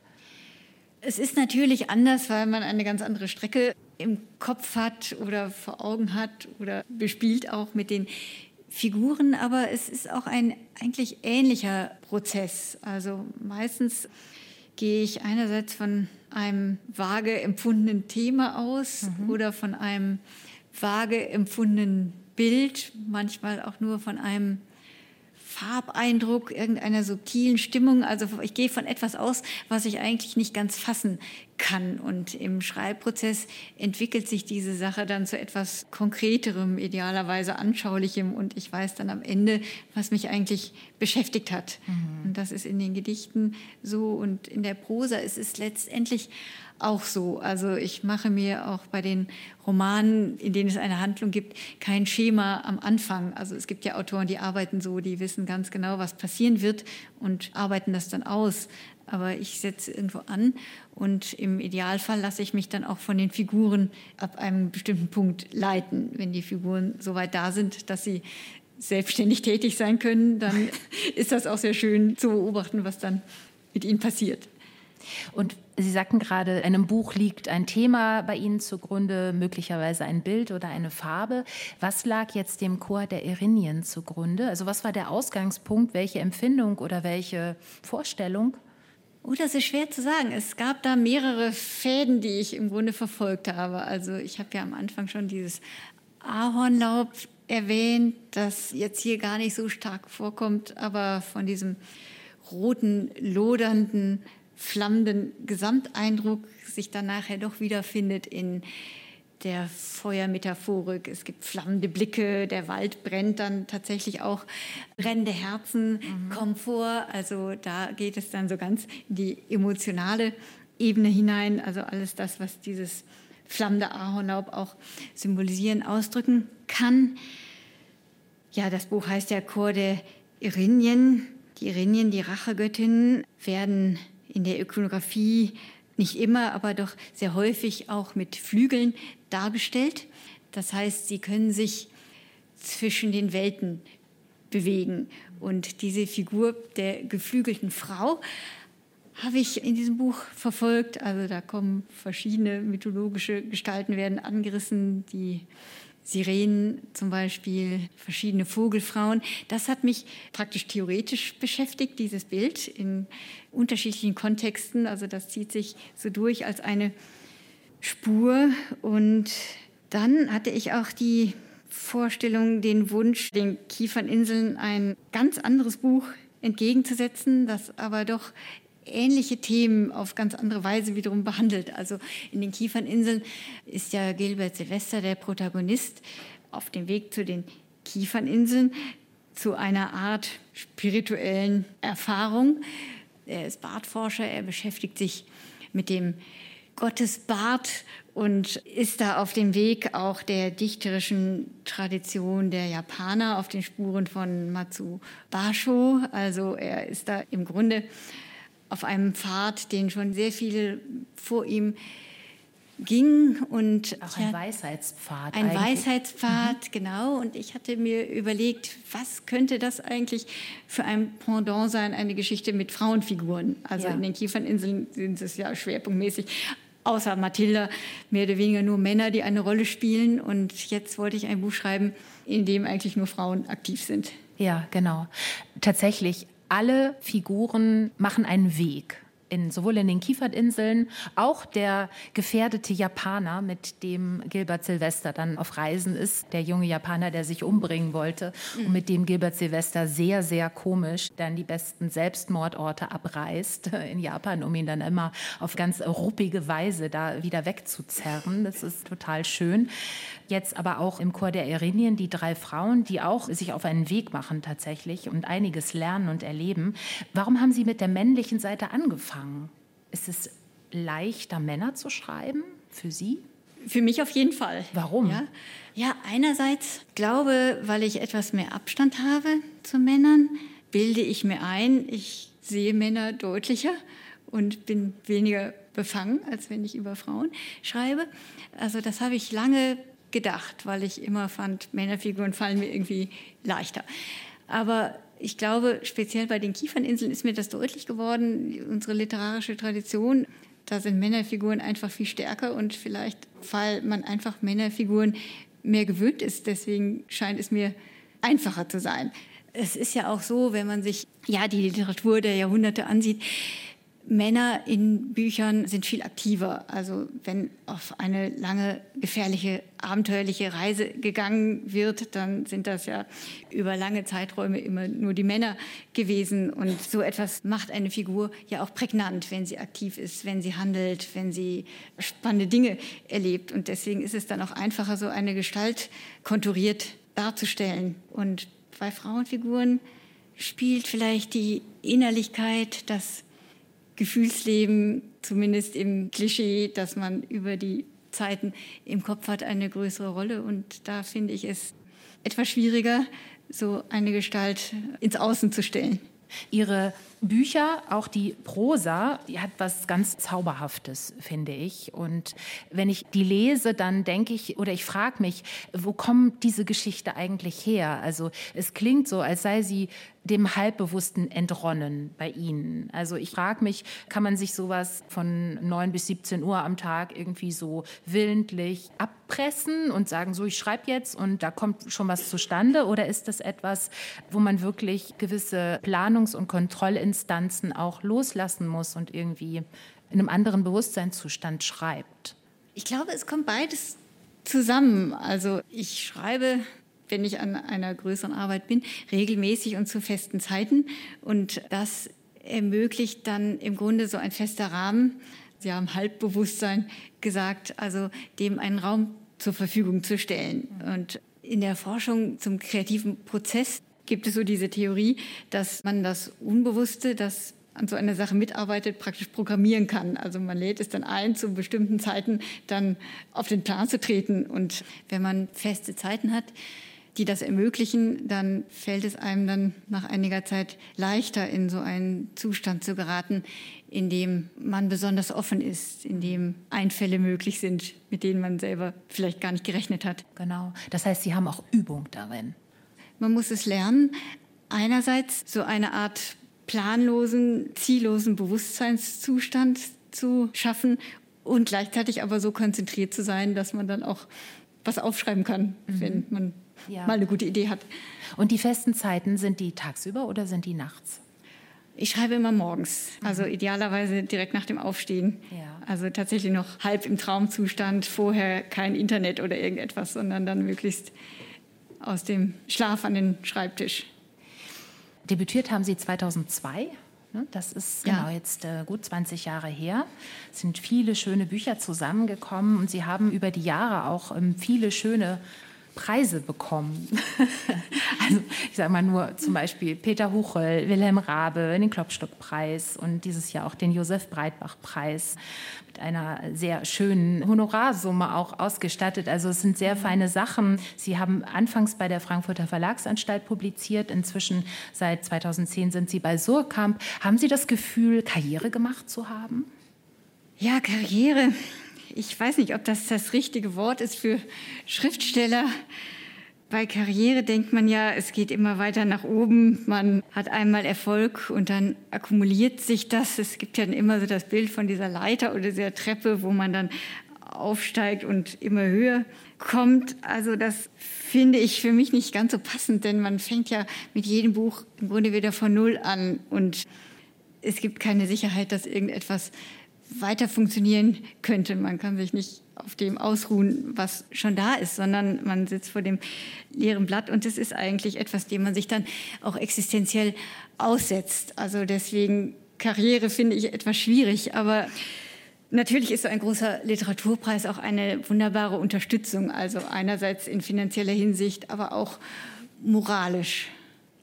Es ist natürlich anders, weil man eine ganz andere Strecke im Kopf hat oder vor Augen hat oder bespielt auch mit den Figuren, aber es ist auch ein eigentlich ähnlicher Prozess. Also meistens gehe ich einerseits von einem vage empfundenen Thema aus mhm. oder von einem vage empfundenen Bild, manchmal auch nur von einem Farbeindruck, irgendeiner subtilen Stimmung. Also ich gehe von etwas aus, was ich eigentlich nicht ganz fassen kann. Und im Schreibprozess entwickelt sich diese Sache dann zu etwas Konkreterem, idealerweise Anschaulichem. Und ich weiß dann am Ende, was mich eigentlich beschäftigt hat. Mhm. Und das ist in den Gedichten so. Und in der Prosa ist es letztendlich auch so. Also ich mache mir auch bei den Romanen, in denen es eine Handlung gibt, kein Schema am Anfang. Also es gibt ja Autoren, die arbeiten so, die wissen ganz genau, was passieren wird und arbeiten das dann aus. Aber ich setze irgendwo an und im Idealfall lasse ich mich dann auch von den Figuren ab einem bestimmten Punkt leiten. Wenn die Figuren so weit da sind, dass sie selbstständig tätig sein können, dann ist das auch sehr schön zu beobachten, was dann mit ihnen passiert. Und Sie sagten gerade, einem Buch liegt ein Thema bei Ihnen zugrunde, möglicherweise ein Bild oder eine Farbe. Was lag jetzt dem Chor der Erinien zugrunde? Also was war der Ausgangspunkt, welche Empfindung oder welche Vorstellung? Oh, das ist schwer zu sagen. Es gab da mehrere Fäden, die ich im Grunde verfolgt habe. Also ich habe ja am Anfang schon dieses Ahornlaub erwähnt, das jetzt hier gar nicht so stark vorkommt, aber von diesem roten, lodernden flammenden Gesamteindruck sich dann nachher doch wiederfindet in der Feuermetaphorik. Es gibt flammende Blicke, der Wald brennt dann tatsächlich auch. Brennende Herzen mhm. vor. Also da geht es dann so ganz in die emotionale Ebene hinein. Also alles das, was dieses flammende Ahornlaub auch symbolisieren, ausdrücken kann. Ja, das Buch heißt ja Chor der Irinien. Die Irinien, die Rachegöttinnen, werden in der Ikonografie nicht immer, aber doch sehr häufig auch mit Flügeln dargestellt. Das heißt, sie können sich zwischen den Welten bewegen. Und diese Figur der geflügelten Frau habe ich in diesem Buch verfolgt. Also da kommen verschiedene mythologische Gestalten werden angerissen, die Sirenen zum Beispiel, verschiedene Vogelfrauen. Das hat mich praktisch theoretisch beschäftigt, dieses Bild in unterschiedlichen Kontexten. Also das zieht sich so durch als eine Spur. Und dann hatte ich auch die Vorstellung, den Wunsch, den Kieferninseln ein ganz anderes Buch entgegenzusetzen, das aber doch ähnliche Themen auf ganz andere Weise wiederum behandelt. Also in den Kieferninseln ist ja Gilbert Silvester der Protagonist auf dem Weg zu den Kieferninseln zu einer Art spirituellen Erfahrung. Er ist Bartforscher, er beschäftigt sich mit dem Gottesbart und ist da auf dem Weg auch der dichterischen Tradition der Japaner auf den Spuren von Matsu Basho. Also er ist da im Grunde auf einem Pfad, den schon sehr viele vor ihm ging und auch ein Weisheitspfad. Ein eigentlich. Weisheitspfad, mhm. genau. Und ich hatte mir überlegt, was könnte das eigentlich für ein Pendant sein, eine Geschichte mit Frauenfiguren. Also ja. in den Kieferninseln sind es ja schwerpunktmäßig außer Mathilda mehr oder weniger nur Männer, die eine Rolle spielen. Und jetzt wollte ich ein Buch schreiben, in dem eigentlich nur Frauen aktiv sind. Ja, genau. Tatsächlich alle Figuren machen einen Weg in, sowohl in den Kieferntinseln, auch der gefährdete Japaner, mit dem Gilbert Silvester dann auf Reisen ist, der junge Japaner, der sich umbringen wollte mhm. und mit dem Gilbert Silvester sehr, sehr komisch dann die besten Selbstmordorte abreist in Japan, um ihn dann immer auf ganz ruppige Weise da wieder wegzuzerren. Das ist total schön. Jetzt aber auch im Chor der Erinien die drei Frauen, die auch sich auf einen Weg machen tatsächlich und einiges lernen und erleben. Warum haben Sie mit der männlichen Seite angefangen? Anfangen? Ist es leichter, Männer zu schreiben für Sie? Für mich auf jeden Fall. Warum? Ja, ja einerseits glaube, weil ich etwas mehr Abstand habe zu Männern, bilde ich mir ein, ich sehe Männer deutlicher und bin weniger befangen, als wenn ich über Frauen schreibe. Also das habe ich lange gedacht, weil ich immer fand, Männerfiguren fallen mir irgendwie leichter. Aber ich glaube, speziell bei den Kieferninseln ist mir das deutlich geworden. Unsere literarische Tradition, da sind Männerfiguren einfach viel stärker und vielleicht, weil man einfach Männerfiguren mehr gewöhnt ist, deswegen scheint es mir einfacher zu sein. Es ist ja auch so, wenn man sich ja die Literatur der Jahrhunderte ansieht, Männer in Büchern sind viel aktiver. Also wenn auf eine lange, gefährliche, abenteuerliche Reise gegangen wird, dann sind das ja über lange Zeiträume immer nur die Männer gewesen. Und so etwas macht eine Figur ja auch prägnant, wenn sie aktiv ist, wenn sie handelt, wenn sie spannende Dinge erlebt. Und deswegen ist es dann auch einfacher, so eine Gestalt konturiert darzustellen. Und bei Frauenfiguren spielt vielleicht die Innerlichkeit, das Gefühlsleben, zumindest im Klischee, dass man über die Zeiten im Kopf hat, eine größere Rolle. Und da finde ich es etwas schwieriger, so eine Gestalt ins Außen zu stellen. Ihre Bücher, auch die Prosa, die hat was ganz Zauberhaftes, finde ich. Und wenn ich die lese, dann denke ich oder ich frage mich, wo kommt diese Geschichte eigentlich her? Also es klingt so, als sei sie dem Halbbewussten entronnen bei Ihnen. Also ich frage mich, kann man sich sowas von 9 bis 17 Uhr am Tag irgendwie so willentlich abpressen und sagen, so ich schreibe jetzt und da kommt schon was zustande? Oder ist das etwas, wo man wirklich gewisse Planungs- und Kontrollinstrumente Instanzen auch loslassen muss und irgendwie in einem anderen Bewusstseinszustand schreibt? Ich glaube, es kommt beides zusammen. Also ich schreibe, wenn ich an einer größeren Arbeit bin, regelmäßig und zu festen Zeiten. Und das ermöglicht dann im Grunde so ein fester Rahmen. Sie haben Halbbewusstsein gesagt, also dem einen Raum zur Verfügung zu stellen. Und in der Forschung zum kreativen Prozess gibt es so diese Theorie, dass man das Unbewusste, das an so einer Sache mitarbeitet, praktisch programmieren kann. Also man lädt es dann ein, zu bestimmten Zeiten dann auf den Plan zu treten. Und wenn man feste Zeiten hat, die das ermöglichen, dann fällt es einem dann nach einiger Zeit leichter, in so einen Zustand zu geraten, in dem man besonders offen ist, in dem Einfälle möglich sind, mit denen man selber vielleicht gar nicht gerechnet hat. Genau. Das heißt, Sie haben auch Übung darin. Man muss es lernen, einerseits so eine Art planlosen, ziellosen Bewusstseinszustand zu schaffen und gleichzeitig aber so konzentriert zu sein, dass man dann auch was aufschreiben kann, mhm. wenn man ja. mal eine gute Idee hat. Und die festen Zeiten, sind die tagsüber oder sind die nachts? Ich schreibe immer morgens, also mhm. idealerweise direkt nach dem Aufstehen. Ja. Also tatsächlich noch halb im Traumzustand, vorher kein Internet oder irgendetwas, sondern dann möglichst aus dem Schlaf an den Schreibtisch. Debütiert haben Sie 2002. Ne? Das ist ja. genau jetzt äh, gut 20 Jahre her. Es sind viele schöne Bücher zusammengekommen und Sie haben über die Jahre auch ähm, viele schöne Preise bekommen. also ich sage mal nur zum Beispiel Peter Huchel, Wilhelm Rabe, den Klopstock-Preis und dieses Jahr auch den Josef Breitbach-Preis mit einer sehr schönen Honorarsumme auch ausgestattet. Also es sind sehr feine Sachen. Sie haben anfangs bei der Frankfurter Verlagsanstalt publiziert. Inzwischen seit 2010 sind Sie bei Surkamp. Haben Sie das Gefühl, Karriere gemacht zu haben? Ja, Karriere ich weiß nicht, ob das das richtige Wort ist für Schriftsteller. Bei Karriere denkt man ja, es geht immer weiter nach oben. Man hat einmal Erfolg und dann akkumuliert sich das. Es gibt ja immer so das Bild von dieser Leiter oder dieser Treppe, wo man dann aufsteigt und immer höher kommt. Also das finde ich für mich nicht ganz so passend, denn man fängt ja mit jedem Buch im Grunde wieder von Null an und es gibt keine Sicherheit, dass irgendetwas weiter funktionieren könnte. Man kann sich nicht auf dem ausruhen, was schon da ist, sondern man sitzt vor dem leeren Blatt und das ist eigentlich etwas, dem man sich dann auch existenziell aussetzt. Also deswegen Karriere finde ich etwas schwierig, aber Natürlich ist so ein großer Literaturpreis auch eine wunderbare Unterstützung, also einerseits in finanzieller Hinsicht, aber auch moralisch.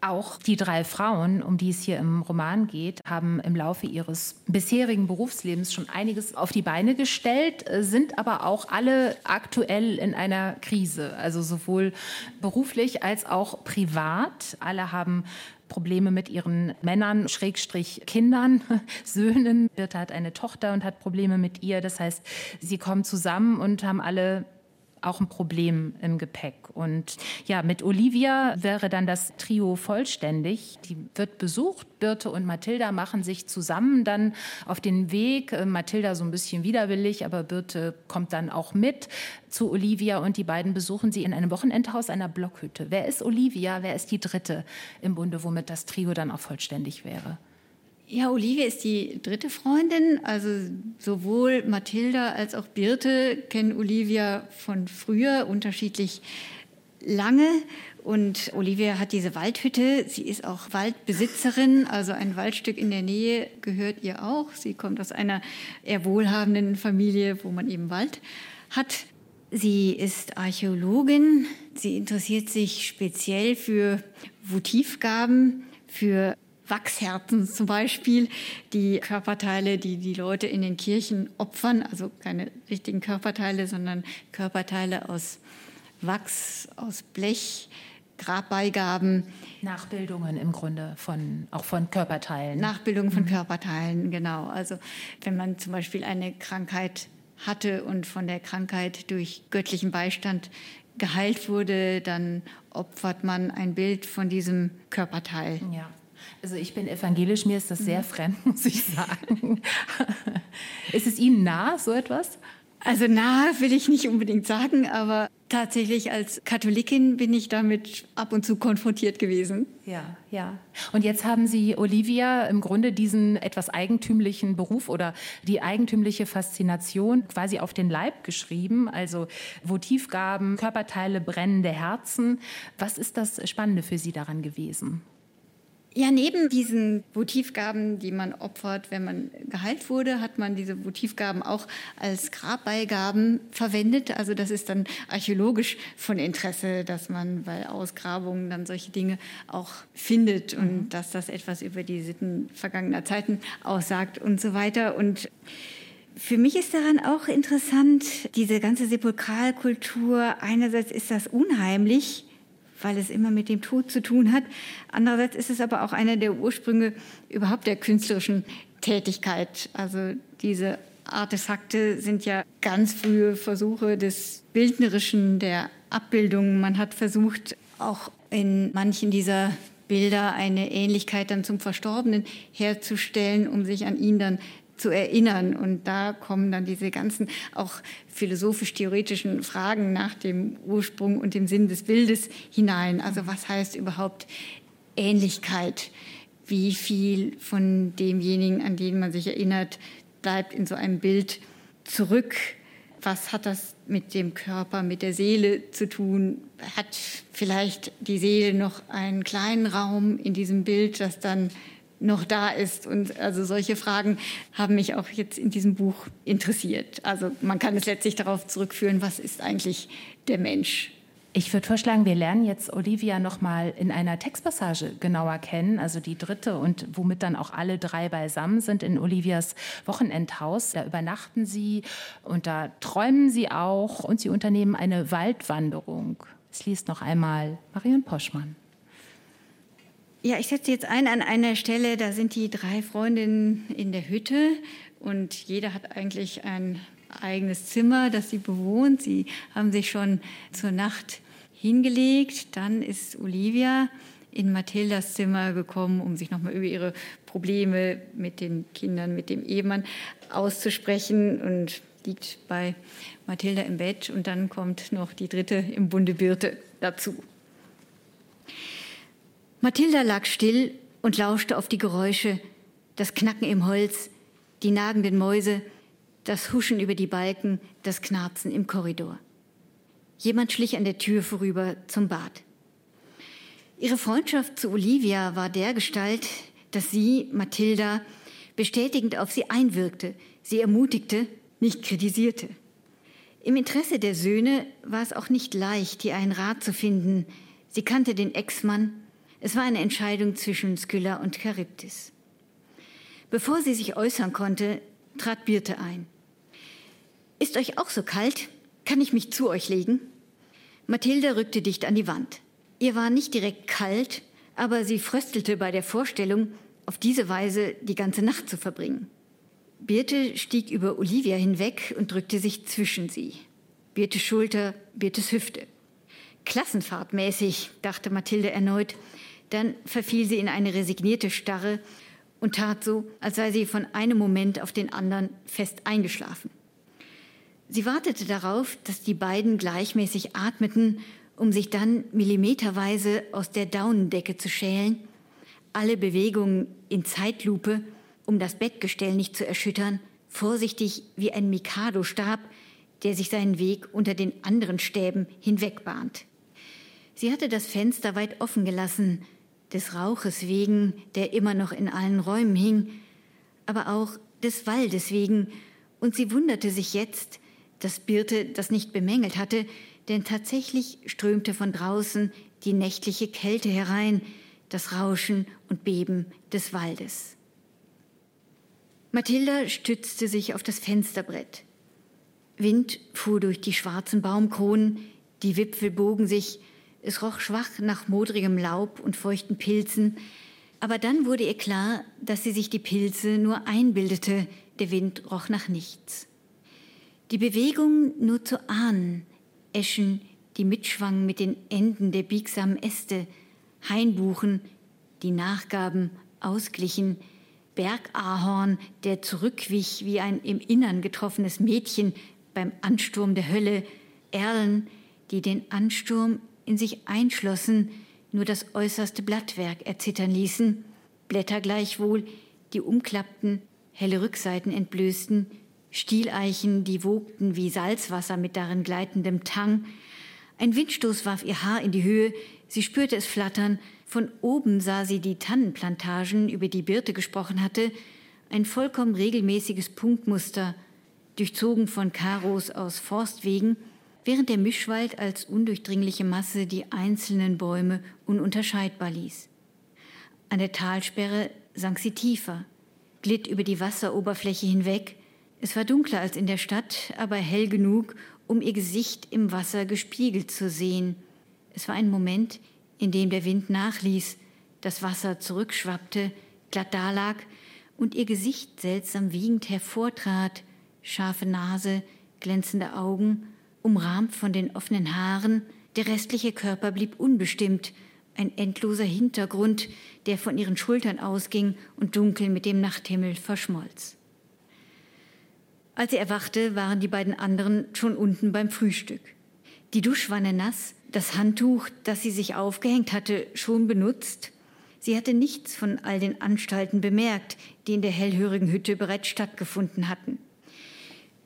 Auch die drei Frauen, um die es hier im Roman geht, haben im Laufe ihres bisherigen Berufslebens schon einiges auf die Beine gestellt, sind aber auch alle aktuell in einer Krise, also sowohl beruflich als auch privat. Alle haben Probleme mit ihren Männern, Schrägstrich Kindern, Söhnen. Birte hat eine Tochter und hat Probleme mit ihr. Das heißt, sie kommen zusammen und haben alle auch ein Problem im Gepäck. Und ja, mit Olivia wäre dann das Trio vollständig. Die wird besucht. Birte und Mathilda machen sich zusammen dann auf den Weg. Äh, Mathilda so ein bisschen widerwillig, aber Birte kommt dann auch mit zu Olivia und die beiden besuchen sie in einem Wochenendhaus einer Blockhütte. Wer ist Olivia? Wer ist die dritte im Bunde, womit das Trio dann auch vollständig wäre? Ja, Olivia ist die dritte Freundin. Also sowohl Mathilda als auch Birte kennen Olivia von früher unterschiedlich lange. Und Olivia hat diese Waldhütte. Sie ist auch Waldbesitzerin, also ein Waldstück in der Nähe gehört ihr auch. Sie kommt aus einer eher wohlhabenden Familie, wo man eben Wald hat. Sie ist Archäologin. Sie interessiert sich speziell für Votivgaben, für Wachsherzen zum Beispiel, die Körperteile, die die Leute in den Kirchen opfern, also keine richtigen Körperteile, sondern Körperteile aus Wachs, aus Blech, Grabbeigaben. Nachbildungen im Grunde von, auch von Körperteilen. Nachbildungen von mhm. Körperteilen, genau. Also wenn man zum Beispiel eine Krankheit hatte und von der Krankheit durch göttlichen Beistand geheilt wurde, dann opfert man ein Bild von diesem Körperteil. Ja. Also ich bin evangelisch, mir ist das sehr mhm. fremd, muss ich sagen. ist es Ihnen nah, so etwas? Also nah will ich nicht unbedingt sagen, aber tatsächlich als Katholikin bin ich damit ab und zu konfrontiert gewesen. Ja, ja. Und jetzt haben Sie, Olivia, im Grunde diesen etwas eigentümlichen Beruf oder die eigentümliche Faszination quasi auf den Leib geschrieben. Also Votivgaben, Körperteile, brennende Herzen. Was ist das Spannende für Sie daran gewesen? Ja, neben diesen Votivgaben, die man opfert, wenn man geheilt wurde, hat man diese Votivgaben auch als Grabbeigaben verwendet. Also das ist dann archäologisch von Interesse, dass man bei Ausgrabungen dann solche Dinge auch findet und mhm. dass das etwas über die Sitten vergangener Zeiten aussagt und so weiter. Und für mich ist daran auch interessant, diese ganze Sepulkralkultur. Einerseits ist das unheimlich, weil es immer mit dem Tod zu tun hat. Andererseits ist es aber auch einer der Ursprünge überhaupt der künstlerischen Tätigkeit. Also diese Artefakte sind ja ganz frühe Versuche des Bildnerischen, der Abbildung. Man hat versucht, auch in manchen dieser Bilder eine Ähnlichkeit dann zum Verstorbenen herzustellen, um sich an ihn dann zu erinnern. Und da kommen dann diese ganzen auch philosophisch-theoretischen Fragen nach dem Ursprung und dem Sinn des Bildes hinein. Also was heißt überhaupt Ähnlichkeit? Wie viel von demjenigen, an den man sich erinnert, bleibt in so einem Bild zurück? Was hat das mit dem Körper, mit der Seele zu tun? Hat vielleicht die Seele noch einen kleinen Raum in diesem Bild, das dann noch da ist. Und also solche Fragen haben mich auch jetzt in diesem Buch interessiert. Also man kann es letztlich darauf zurückführen, was ist eigentlich der Mensch? Ich würde vorschlagen, wir lernen jetzt Olivia noch mal in einer Textpassage genauer kennen, also die dritte und womit dann auch alle drei beisammen sind in Olivias Wochenendhaus. Da übernachten sie und da träumen sie auch und sie unternehmen eine Waldwanderung. Es liest noch einmal Marion Poschmann. Ja, ich setze jetzt ein an einer Stelle, da sind die drei Freundinnen in der Hütte und jeder hat eigentlich ein eigenes Zimmer, das sie bewohnt. Sie haben sich schon zur Nacht hingelegt. Dann ist Olivia in Mathildas Zimmer gekommen, um sich nochmal über ihre Probleme mit den Kindern, mit dem Ehemann auszusprechen und liegt bei Mathilda im Bett. Und dann kommt noch die dritte im Bunde Birte dazu. Mathilda lag still und lauschte auf die Geräusche, das Knacken im Holz, die nagenden Mäuse, das Huschen über die Balken, das Knarzen im Korridor. Jemand schlich an der Tür vorüber zum Bad. Ihre Freundschaft zu Olivia war der Gestalt, dass sie, Mathilda, bestätigend auf sie einwirkte, sie ermutigte, nicht kritisierte. Im Interesse der Söhne war es auch nicht leicht, hier einen Rat zu finden. Sie kannte den Ex-Mann, es war eine Entscheidung zwischen Skylla und Charybdis. Bevor sie sich äußern konnte, trat Birte ein. Ist euch auch so kalt? Kann ich mich zu euch legen? Mathilda rückte dicht an die Wand. Ihr war nicht direkt kalt, aber sie fröstelte bei der Vorstellung, auf diese Weise die ganze Nacht zu verbringen. Birte stieg über Olivia hinweg und drückte sich zwischen sie. Birtes Schulter, Birtes Hüfte. Klassenfahrtmäßig, dachte Mathilde erneut, dann verfiel sie in eine resignierte Starre und tat so, als sei sie von einem Moment auf den anderen fest eingeschlafen. Sie wartete darauf, dass die beiden gleichmäßig atmeten, um sich dann millimeterweise aus der Daunendecke zu schälen, alle Bewegungen in Zeitlupe, um das Bettgestell nicht zu erschüttern, vorsichtig wie ein Mikado-Stab, der sich seinen Weg unter den anderen Stäben hinwegbahnt. Sie hatte das Fenster weit offen gelassen, des Rauches wegen, der immer noch in allen Räumen hing, aber auch des Waldes wegen, und sie wunderte sich jetzt, dass Birte das nicht bemängelt hatte, denn tatsächlich strömte von draußen die nächtliche Kälte herein, das Rauschen und Beben des Waldes. Mathilda stützte sich auf das Fensterbrett. Wind fuhr durch die schwarzen Baumkronen, die Wipfel bogen sich, es roch schwach nach modrigem Laub und feuchten Pilzen, aber dann wurde ihr klar, dass sie sich die Pilze nur einbildete, der Wind roch nach nichts. Die Bewegung nur zu ahnen, Eschen, die mitschwangen mit den Enden der biegsamen Äste, Hainbuchen, die nachgaben, ausglichen, Bergahorn, der zurückwich wie ein im Innern getroffenes Mädchen beim Ansturm der Hölle, Erlen, die den Ansturm in sich einschlossen, nur das äußerste Blattwerk erzittern ließen, Blätter gleichwohl, die umklappten, helle Rückseiten entblößten, Stieleichen, die wogten wie Salzwasser mit darin gleitendem Tang. Ein Windstoß warf ihr Haar in die Höhe, sie spürte es flattern, von oben sah sie die Tannenplantagen, über die Birte gesprochen hatte, ein vollkommen regelmäßiges Punktmuster, durchzogen von Karos aus Forstwegen, während der Mischwald als undurchdringliche Masse die einzelnen Bäume ununterscheidbar ließ. An der Talsperre sank sie tiefer, glitt über die Wasseroberfläche hinweg. Es war dunkler als in der Stadt, aber hell genug, um ihr Gesicht im Wasser gespiegelt zu sehen. Es war ein Moment, in dem der Wind nachließ, das Wasser zurückschwappte, glatt dalag und ihr Gesicht seltsam wiegend hervortrat, scharfe Nase, glänzende Augen, umrahmt von den offenen Haaren, der restliche Körper blieb unbestimmt, ein endloser Hintergrund, der von ihren Schultern ausging und dunkel mit dem Nachthimmel verschmolz. Als sie erwachte, waren die beiden anderen schon unten beim Frühstück. Die Duschwanne nass, das Handtuch, das sie sich aufgehängt hatte, schon benutzt. Sie hatte nichts von all den Anstalten bemerkt, die in der hellhörigen Hütte bereits stattgefunden hatten.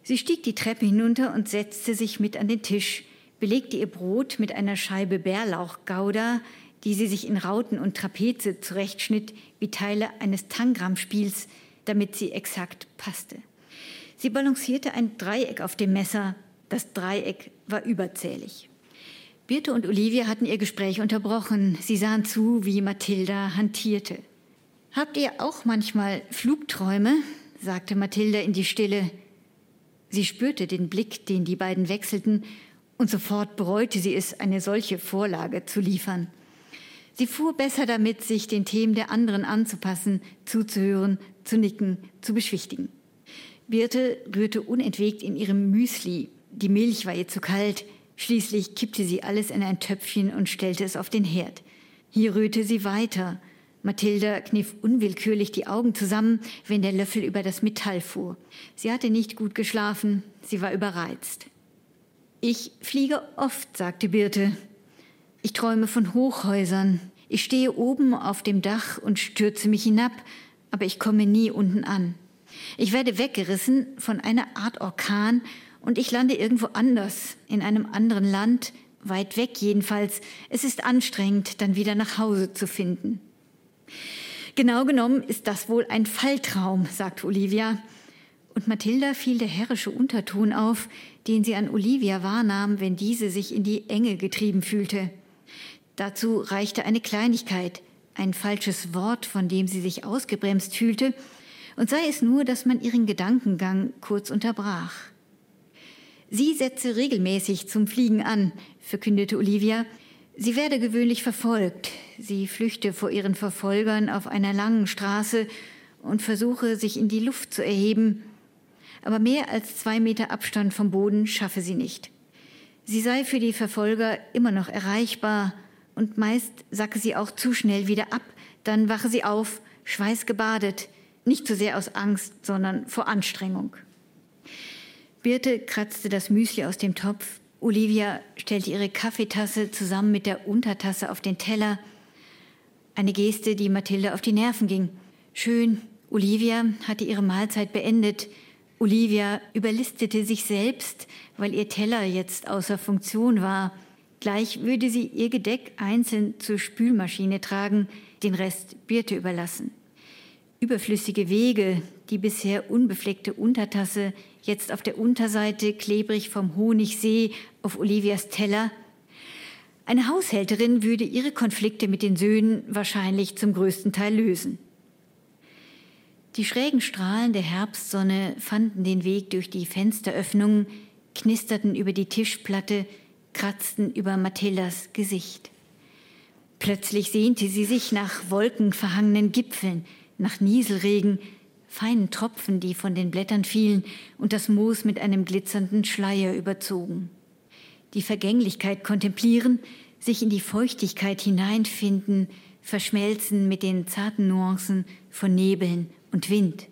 Sie stieg die Treppe hinunter und setzte sich mit an den Tisch, belegte ihr Brot mit einer Scheibe Bärlauchgouda, die sie sich in Rauten und Trapeze zurechtschnitt wie Teile eines Tangram-Spiels, damit sie exakt passte. Sie balancierte ein Dreieck auf dem Messer. Das Dreieck war überzählig. Birte und Olivia hatten ihr Gespräch unterbrochen. Sie sahen zu, wie Mathilda hantierte. Habt ihr auch manchmal Flugträume? sagte Mathilda in die Stille. Sie spürte den Blick, den die beiden wechselten, und sofort bereute sie es, eine solche Vorlage zu liefern. Sie fuhr besser damit, sich den Themen der anderen anzupassen, zuzuhören, zu nicken, zu beschwichtigen. Birte rührte unentwegt in ihrem Müsli. Die Milch war ihr zu kalt. Schließlich kippte sie alles in ein Töpfchen und stellte es auf den Herd. Hier rührte sie weiter. Mathilda kniff unwillkürlich die Augen zusammen, wenn der Löffel über das Metall fuhr. Sie hatte nicht gut geschlafen, sie war überreizt. Ich fliege oft, sagte Birte. Ich träume von Hochhäusern. Ich stehe oben auf dem Dach und stürze mich hinab, aber ich komme nie unten an. Ich werde weggerissen von einer Art Orkan und ich lande irgendwo anders, in einem anderen Land, weit weg jedenfalls. Es ist anstrengend, dann wieder nach Hause zu finden. Genau genommen ist das wohl ein Falltraum, sagt Olivia. Und Mathilda fiel der herrische Unterton auf, den sie an Olivia wahrnahm, wenn diese sich in die Enge getrieben fühlte. Dazu reichte eine Kleinigkeit, ein falsches Wort, von dem sie sich ausgebremst fühlte, und sei es nur, dass man ihren Gedankengang kurz unterbrach. Sie setze regelmäßig zum Fliegen an, verkündete Olivia. Sie werde gewöhnlich verfolgt. Sie flüchte vor ihren Verfolgern auf einer langen Straße und versuche, sich in die Luft zu erheben. Aber mehr als zwei Meter Abstand vom Boden schaffe sie nicht. Sie sei für die Verfolger immer noch erreichbar und meist sacke sie auch zu schnell wieder ab. Dann wache sie auf, schweißgebadet, nicht so sehr aus Angst, sondern vor Anstrengung. Birte kratzte das Müsli aus dem Topf. Olivia stellte ihre Kaffeetasse zusammen mit der Untertasse auf den Teller. Eine Geste, die Mathilde auf die Nerven ging. Schön, Olivia hatte ihre Mahlzeit beendet. Olivia überlistete sich selbst, weil ihr Teller jetzt außer Funktion war. Gleich würde sie ihr Gedeck einzeln zur Spülmaschine tragen, den Rest Birte überlassen. Überflüssige Wege, die bisher unbefleckte Untertasse, jetzt auf der Unterseite klebrig vom Honigsee auf Olivias Teller. Eine Haushälterin würde ihre Konflikte mit den Söhnen wahrscheinlich zum größten Teil lösen. Die schrägen Strahlen der Herbstsonne fanden den Weg durch die Fensteröffnungen, knisterten über die Tischplatte, kratzten über Mathildas Gesicht. Plötzlich sehnte sie sich nach wolkenverhangenen Gipfeln, nach Nieselregen, feinen Tropfen, die von den Blättern fielen und das Moos mit einem glitzernden Schleier überzogen. Die Vergänglichkeit kontemplieren, sich in die Feuchtigkeit hineinfinden, verschmelzen mit den zarten Nuancen von Nebeln und Wind.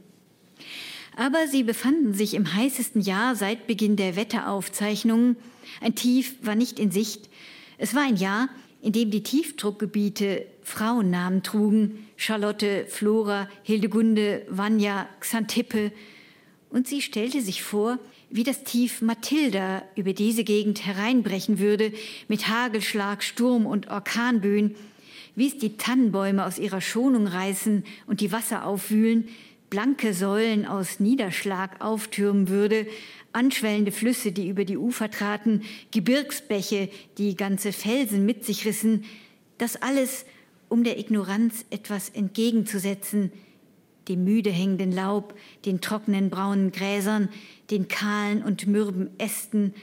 Aber sie befanden sich im heißesten Jahr seit Beginn der Wetteraufzeichnungen. Ein Tief war nicht in Sicht. Es war ein Jahr, in dem die Tiefdruckgebiete Frauennamen trugen, Charlotte, Flora, Hildegunde, Vanya, Xantippe. Und sie stellte sich vor, wie das Tief Mathilda über diese Gegend hereinbrechen würde, mit Hagelschlag, Sturm und Orkanböen, wie es die Tannenbäume aus ihrer Schonung reißen und die Wasser aufwühlen, blanke Säulen aus Niederschlag auftürmen würde, anschwellende Flüsse, die über die Ufer traten, Gebirgsbäche, die ganze Felsen mit sich rissen, das alles, um der Ignoranz etwas entgegenzusetzen, dem müde hängenden Laub, den trockenen braunen Gräsern, den kahlen und mürben Ästen,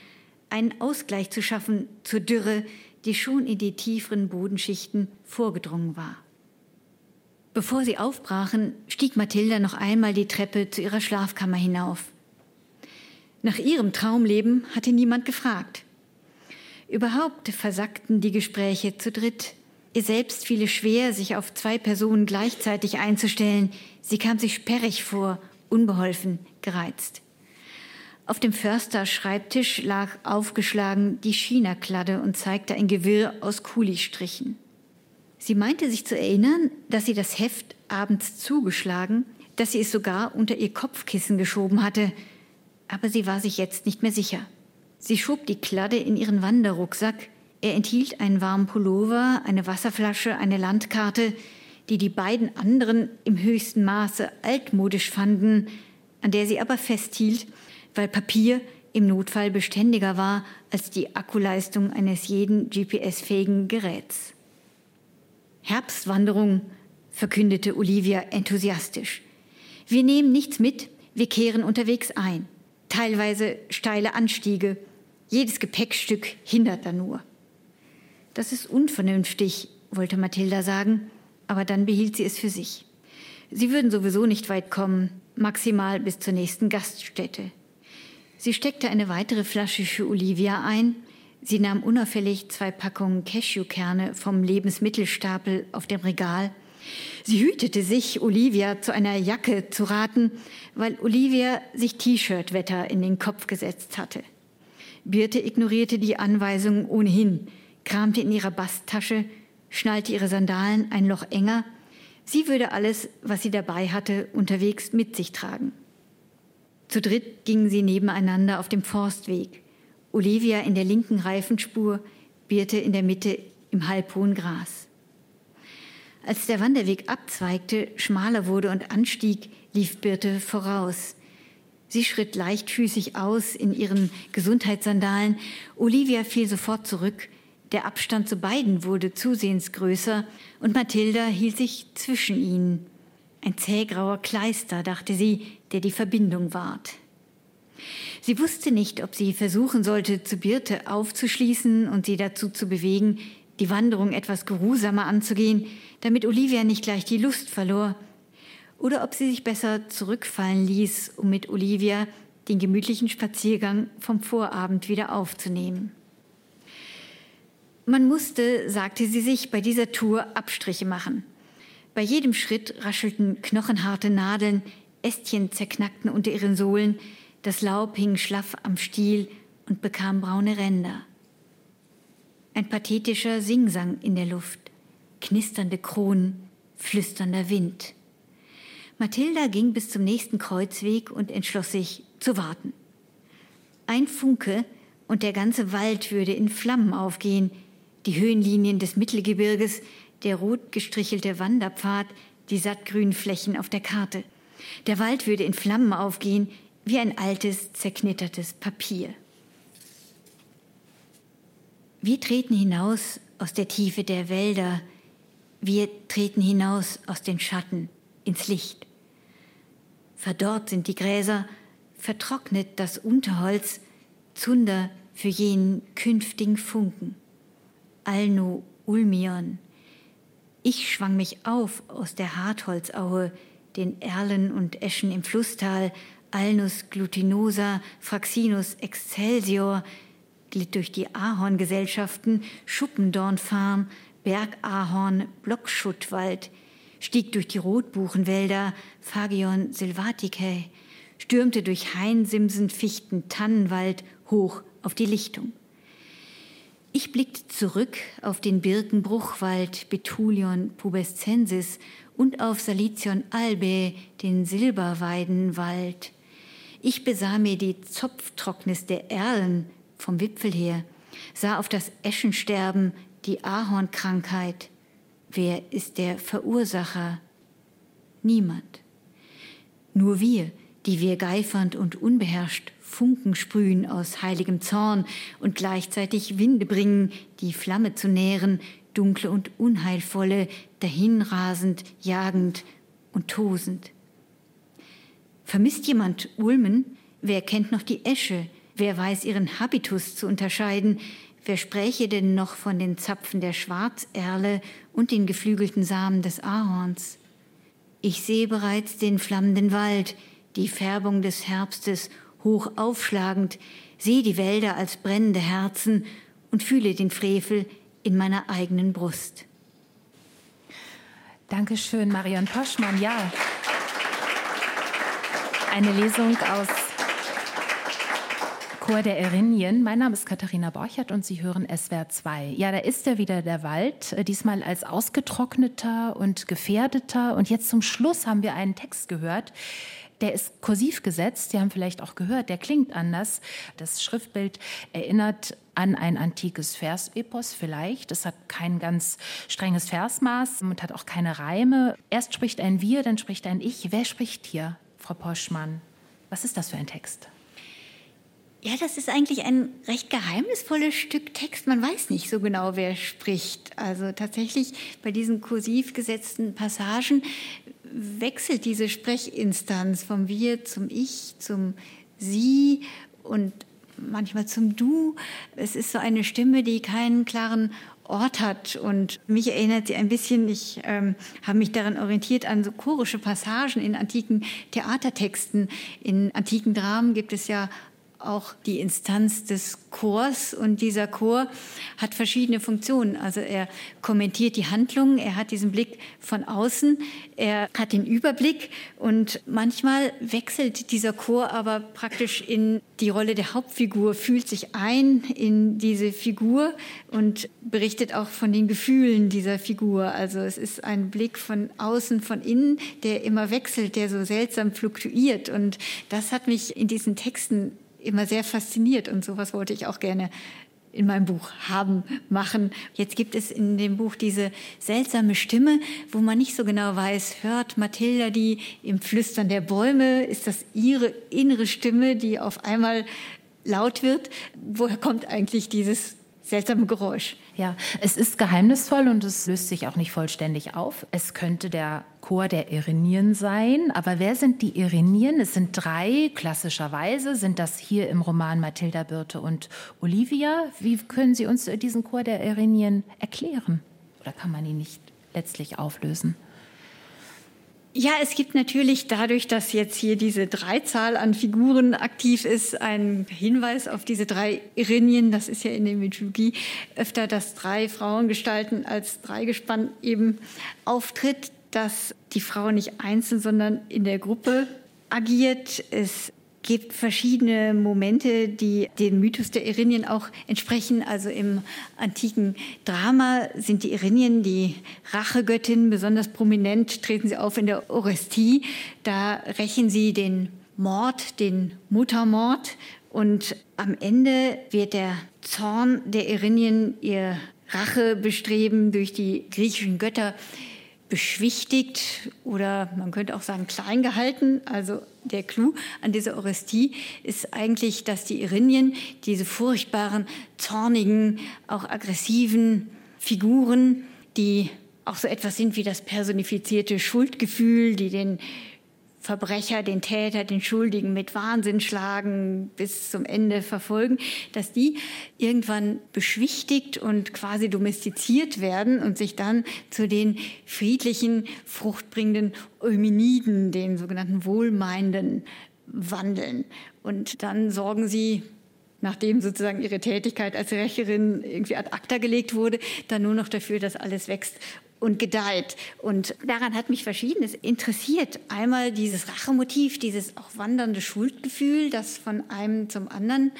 einen Ausgleich zu schaffen zur Dürre, die schon in die tieferen Bodenschichten vorgedrungen war. Bevor sie aufbrachen, stieg Mathilda noch einmal die Treppe zu ihrer Schlafkammer hinauf. Nach ihrem Traumleben hatte niemand gefragt. Überhaupt versackten die Gespräche zu dritt. Ihr selbst fiel es schwer, sich auf zwei Personen gleichzeitig einzustellen. Sie kam sich sperrig vor, unbeholfen, gereizt. Auf dem Förster-Schreibtisch lag aufgeschlagen die China-Kladde und zeigte ein Gewirr aus Kulistrichen. Sie meinte sich zu erinnern, dass sie das Heft abends zugeschlagen, dass sie es sogar unter ihr Kopfkissen geschoben hatte, aber sie war sich jetzt nicht mehr sicher. Sie schob die Kladde in ihren Wanderrucksack. Er enthielt einen warmen Pullover, eine Wasserflasche, eine Landkarte, die die beiden anderen im höchsten Maße altmodisch fanden, an der sie aber festhielt, weil Papier im Notfall beständiger war als die Akkuleistung eines jeden GPS-fähigen Geräts. Herbstwanderung, verkündete Olivia enthusiastisch. Wir nehmen nichts mit, wir kehren unterwegs ein. Teilweise steile Anstiege. Jedes Gepäckstück hindert da nur. Das ist unvernünftig, wollte Mathilda sagen, aber dann behielt sie es für sich. Sie würden sowieso nicht weit kommen, maximal bis zur nächsten Gaststätte. Sie steckte eine weitere Flasche für Olivia ein Sie nahm unauffällig zwei Packungen Cashewkerne vom Lebensmittelstapel auf dem Regal. Sie hütete sich, Olivia zu einer Jacke zu raten, weil Olivia sich T-Shirt-Wetter in den Kopf gesetzt hatte. Birte ignorierte die Anweisungen ohnehin, kramte in ihrer Basttasche, schnallte ihre Sandalen ein Loch enger. Sie würde alles, was sie dabei hatte, unterwegs mit sich tragen. Zu dritt gingen sie nebeneinander auf dem Forstweg. Olivia in der linken Reifenspur, Birte in der Mitte im halbhohen Gras. Als der Wanderweg abzweigte, schmaler wurde und anstieg, lief Birte voraus. Sie schritt leichtfüßig aus in ihren Gesundheitssandalen. Olivia fiel sofort zurück. Der Abstand zu beiden wurde zusehends größer und Mathilda hielt sich zwischen ihnen. Ein zähgrauer Kleister, dachte sie, der die Verbindung wahrt. Sie wusste nicht, ob sie versuchen sollte, zu Birte aufzuschließen und sie dazu zu bewegen, die Wanderung etwas geruhsamer anzugehen, damit Olivia nicht gleich die Lust verlor, oder ob sie sich besser zurückfallen ließ, um mit Olivia den gemütlichen Spaziergang vom Vorabend wieder aufzunehmen. Man musste, sagte sie sich, bei dieser Tour Abstriche machen. Bei jedem Schritt raschelten knochenharte Nadeln, Ästchen zerknackten unter ihren Sohlen, das Laub hing schlaff am Stiel und bekam braune Ränder. Ein pathetischer Singsang in der Luft, knisternde Kronen, flüsternder Wind. Mathilda ging bis zum nächsten Kreuzweg und entschloss sich zu warten. Ein Funke und der ganze Wald würde in Flammen aufgehen, die Höhenlinien des Mittelgebirges, der rot gestrichelte Wanderpfad, die sattgrünen Flächen auf der Karte. Der Wald würde in Flammen aufgehen, wie ein altes, zerknittertes Papier. Wir treten hinaus aus der Tiefe der Wälder, wir treten hinaus aus den Schatten ins Licht. Verdorrt sind die Gräser, vertrocknet das Unterholz, Zunder für jenen künftigen Funken. Alno Ulmion. Ich schwang mich auf aus der Hartholzaue, den Erlen und Eschen im Flusstal, Alnus glutinosa, Fraxinus excelsior, glitt durch die Ahorngesellschaften, Schuppendornfarm, Bergahorn, Blockschuttwald, stieg durch die Rotbuchenwälder, Phagion silvaticae, stürmte durch Hainsimsen, Fichten, Tannenwald hoch auf die Lichtung. Ich blickte zurück auf den Birkenbruchwald, Betulion pubescensis und auf Salicion albae, den Silberweidenwald. Ich besah mir die Zopftrocknis der Erlen vom Wipfel her, sah auf das Eschensterben, die Ahornkrankheit. Wer ist der Verursacher? Niemand. Nur wir, die wir geifernd und unbeherrscht Funken sprühen aus heiligem Zorn und gleichzeitig Winde bringen, die Flamme zu nähren, dunkle und unheilvolle, dahinrasend, jagend und tosend. Vermisst jemand Ulmen? Wer kennt noch die Esche? Wer weiß ihren Habitus zu unterscheiden? wer spräche denn noch von den Zapfen der Schwarzerle und den geflügelten Samen des Ahorns? Ich sehe bereits den flammenden Wald, die Färbung des Herbstes hoch aufschlagend, sehe die Wälder als brennende Herzen und fühle den Frevel in meiner eigenen Brust. Dankeschön, Marion Poschmann. Ja, eine Lesung aus Chor der Erinien. Mein Name ist Katharina Borchert und Sie hören SWR 2. Ja, da ist ja wieder der Wald, äh, diesmal als ausgetrockneter und gefährdeter. Und jetzt zum Schluss haben wir einen Text gehört, der ist kursiv gesetzt. Sie haben vielleicht auch gehört, der klingt anders. Das Schriftbild erinnert an ein antikes Versepos vielleicht. Es hat kein ganz strenges Versmaß und hat auch keine Reime. Erst spricht ein Wir, dann spricht ein Ich. Wer spricht hier, Frau Poschmann? Was ist das für ein Text? Ja, das ist eigentlich ein recht geheimnisvolles Stück Text. Man weiß nicht so genau, wer spricht. Also tatsächlich bei diesen kursiv gesetzten Passagen wechselt diese Sprechinstanz vom Wir zum Ich, zum Sie und manchmal zum Du. Es ist so eine Stimme, die keinen klaren Ort hat. Und mich erinnert sie ein bisschen, ich ähm, habe mich daran orientiert, an so chorische Passagen in antiken Theatertexten. In antiken Dramen gibt es ja auch die Instanz des Chors und dieser Chor hat verschiedene Funktionen. Also er kommentiert die Handlungen, er hat diesen Blick von außen, er hat den Überblick und manchmal wechselt dieser Chor aber praktisch in die Rolle der Hauptfigur, fühlt sich ein in diese Figur und berichtet auch von den Gefühlen dieser Figur. Also es ist ein Blick von außen, von innen, der immer wechselt, der so seltsam fluktuiert und das hat mich in diesen Texten immer sehr fasziniert und sowas wollte ich auch gerne in meinem Buch haben, machen. Jetzt gibt es in dem Buch diese seltsame Stimme, wo man nicht so genau weiß, hört Mathilda die im Flüstern der Bäume? Ist das ihre innere Stimme, die auf einmal laut wird? Woher kommt eigentlich dieses seltsame Geräusch? Ja, es ist geheimnisvoll und es löst sich auch nicht vollständig auf. Es könnte der Chor der Irenien sein. Aber wer sind die Irenien? Es sind drei, klassischerweise sind das hier im Roman Mathilda Birte und Olivia. Wie können Sie uns diesen Chor der Irenien erklären? Oder kann man ihn nicht letztlich auflösen? Ja, es gibt natürlich dadurch, dass jetzt hier diese Dreizahl an Figuren aktiv ist, einen Hinweis auf diese drei Irinien. Das ist ja in der Mythologie öfter, dass drei Frauengestalten als Dreigespann eben auftritt, dass die Frau nicht einzeln, sondern in der Gruppe agiert. Es gibt verschiedene Momente, die dem Mythos der Irinien auch entsprechen. Also im antiken Drama sind die Irinien die Rachegöttin. Besonders prominent treten sie auf in der Orestie. Da rächen sie den Mord, den Muttermord. Und am Ende wird der Zorn der Irinien ihr Rachebestreben durch die griechischen Götter beschwichtigt oder man könnte auch sagen klein gehalten. Also der Clou an dieser Orestie ist eigentlich, dass die Irinien, diese furchtbaren, zornigen, auch aggressiven Figuren, die auch so etwas sind wie das personifizierte Schuldgefühl, die den Verbrecher, den Täter, den Schuldigen mit Wahnsinn schlagen, bis zum Ende verfolgen, dass die irgendwann beschwichtigt und quasi domestiziert werden und sich dann zu den friedlichen, fruchtbringenden Eumeniden, den sogenannten Wohlmeinenden, wandeln. Und dann sorgen sie nachdem sozusagen ihre Tätigkeit als Rächerin irgendwie ad acta gelegt wurde, dann nur noch dafür, dass alles wächst und gedeiht. Und daran hat mich Verschiedenes interessiert. Einmal dieses Rachemotiv, dieses auch wandernde Schuldgefühl, das von einem zum anderen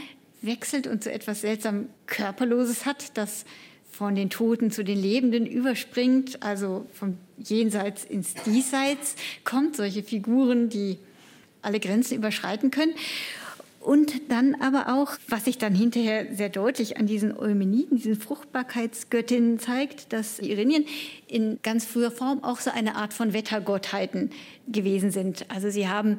wechselt und so etwas seltsam Körperloses hat, das von den Toten zu den Lebenden überspringt, also vom Jenseits ins Diesseits kommt, solche Figuren, die alle Grenzen überschreiten können. Und dann aber auch, was sich dann hinterher sehr deutlich an diesen Eumeniden, diesen Fruchtbarkeitsgöttinnen zeigt, dass die Irinien in ganz früher Form auch so eine Art von Wettergottheiten gewesen sind. Also sie haben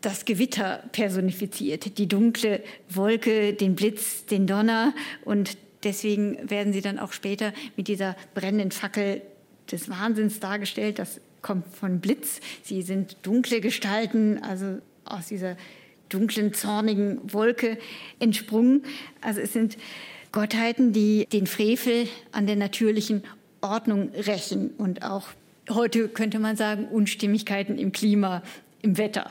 das Gewitter personifiziert, die dunkle Wolke, den Blitz, den Donner und deswegen werden sie dann auch später mit dieser brennenden Fackel des Wahnsinns dargestellt. Das kommt von Blitz. Sie sind dunkle Gestalten, also aus dieser dunklen, zornigen Wolke entsprungen. Also es sind Gottheiten, die den Frevel an der natürlichen Ordnung rächen und auch heute könnte man sagen Unstimmigkeiten im Klima, im Wetter.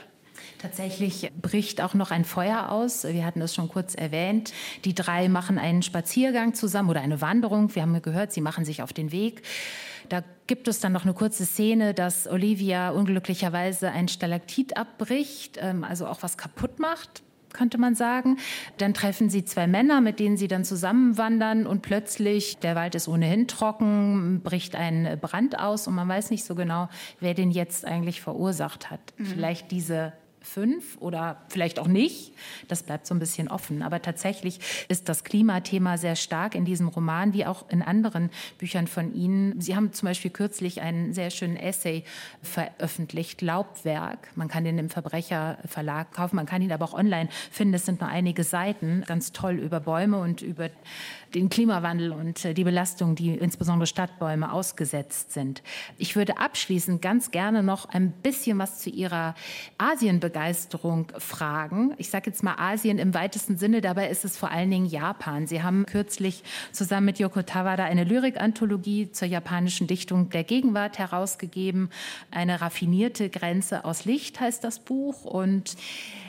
Tatsächlich bricht auch noch ein Feuer aus. Wir hatten das schon kurz erwähnt. Die drei machen einen Spaziergang zusammen oder eine Wanderung. Wir haben gehört, sie machen sich auf den Weg. Da gibt es dann noch eine kurze Szene, dass Olivia unglücklicherweise ein Stalaktit abbricht, ähm, also auch was kaputt macht könnte man sagen. Dann treffen sie zwei Männer, mit denen sie dann zusammenwandern und plötzlich, der Wald ist ohnehin trocken, bricht ein Brand aus und man weiß nicht so genau, wer den jetzt eigentlich verursacht hat. Mhm. Vielleicht diese fünf oder vielleicht auch nicht. Das bleibt so ein bisschen offen. Aber tatsächlich ist das Klimathema sehr stark in diesem Roman, wie auch in anderen Büchern von Ihnen. Sie haben zum Beispiel kürzlich einen sehr schönen Essay veröffentlicht, Laubwerk. Man kann den im Verbrecherverlag kaufen, man kann ihn aber auch online finden. Es sind nur einige Seiten, ganz toll über Bäume und über den Klimawandel und äh, die Belastung, die insbesondere Stadtbäume ausgesetzt sind. Ich würde abschließend ganz gerne noch ein bisschen was zu Ihrer Asienbegeisterung fragen. Ich sage jetzt mal Asien im weitesten Sinne, dabei ist es vor allen Dingen Japan. Sie haben kürzlich zusammen mit Yoko Tawada eine Lyrikanthologie zur japanischen Dichtung der Gegenwart herausgegeben. Eine raffinierte Grenze aus Licht heißt das Buch und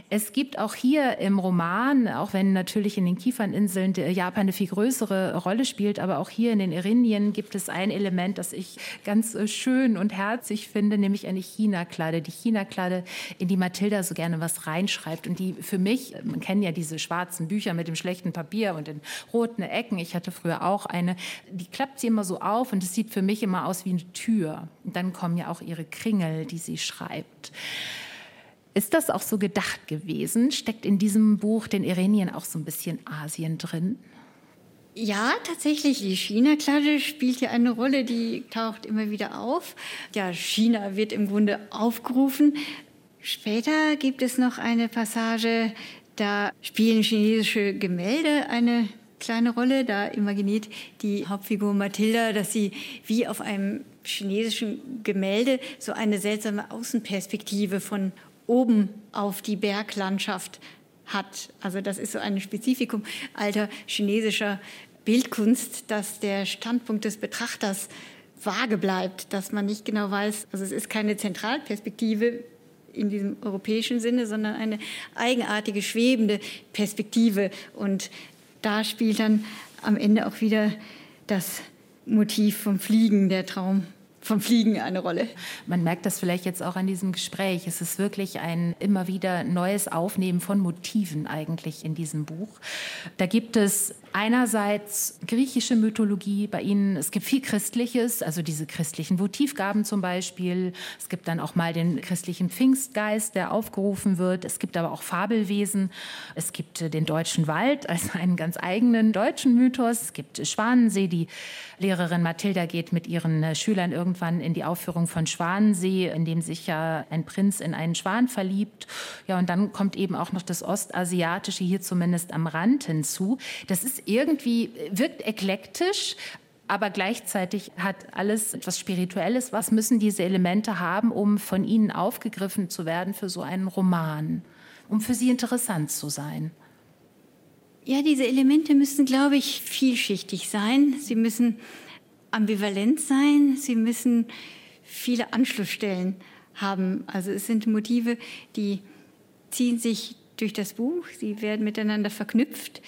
es gibt auch hier im Roman, auch wenn natürlich in den Kieferninseln Japan eine viel größere Rolle spielt, aber auch hier in den Erinien gibt es ein Element, das ich ganz äh, schön und herzig finde, nämlich eine China-Klade. Die China-Klade, in die Mathilda so gerne was reinschreibt und die für mich, man kennt ja diese schwarzen Bücher mit dem schlechten Papier und den roten Ecken. Ich hatte früher auch eine, die klappt sie immer so auf und es sieht für mich immer aus wie eine Tür. Und dann kommen ja auch ihre Kringel, die sie schreibt. Ist das auch so gedacht gewesen? Steckt in diesem Buch den Irenien auch so ein bisschen Asien drin? Ja, tatsächlich. Die China-Kladde spielt ja eine Rolle, die taucht immer wieder auf. Ja, China wird im Grunde aufgerufen. Später gibt es noch eine Passage, da spielen chinesische Gemälde eine kleine Rolle. Da imaginiert die Hauptfigur Mathilda, dass sie wie auf einem chinesischen Gemälde so eine seltsame Außenperspektive von oben auf die Berglandschaft hat. Also das ist so ein Spezifikum alter chinesischer Bildkunst, dass der Standpunkt des Betrachters vage bleibt, dass man nicht genau weiß, also es ist keine Zentralperspektive in diesem europäischen Sinne, sondern eine eigenartige schwebende Perspektive. Und da spielt dann am Ende auch wieder das Motiv vom Fliegen, der Traum vom Fliegen eine Rolle. Man merkt das vielleicht jetzt auch an diesem Gespräch. Es ist wirklich ein immer wieder neues Aufnehmen von Motiven eigentlich in diesem Buch. Da gibt es einerseits griechische Mythologie bei Ihnen. Es gibt viel Christliches, also diese christlichen Votivgaben zum Beispiel. Es gibt dann auch mal den christlichen Pfingstgeist, der aufgerufen wird. Es gibt aber auch Fabelwesen. Es gibt den deutschen Wald als einen ganz eigenen deutschen Mythos. Es gibt Schwanensee. Die Lehrerin Mathilda geht mit ihren Schülern irgendwann irgendwann in die Aufführung von Schwanensee, in dem sich ja ein Prinz in einen Schwan verliebt. Ja, und dann kommt eben auch noch das Ostasiatische hier zumindest am Rand hinzu. Das ist irgendwie, wirkt eklektisch, aber gleichzeitig hat alles etwas Spirituelles. Was müssen diese Elemente haben, um von ihnen aufgegriffen zu werden für so einen Roman, um für sie interessant zu sein? Ja, diese Elemente müssen, glaube ich, vielschichtig sein. Sie müssen ambivalent sein, sie müssen viele Anschlussstellen haben. Also es sind Motive, die ziehen sich durch das Buch, sie werden miteinander verknüpft.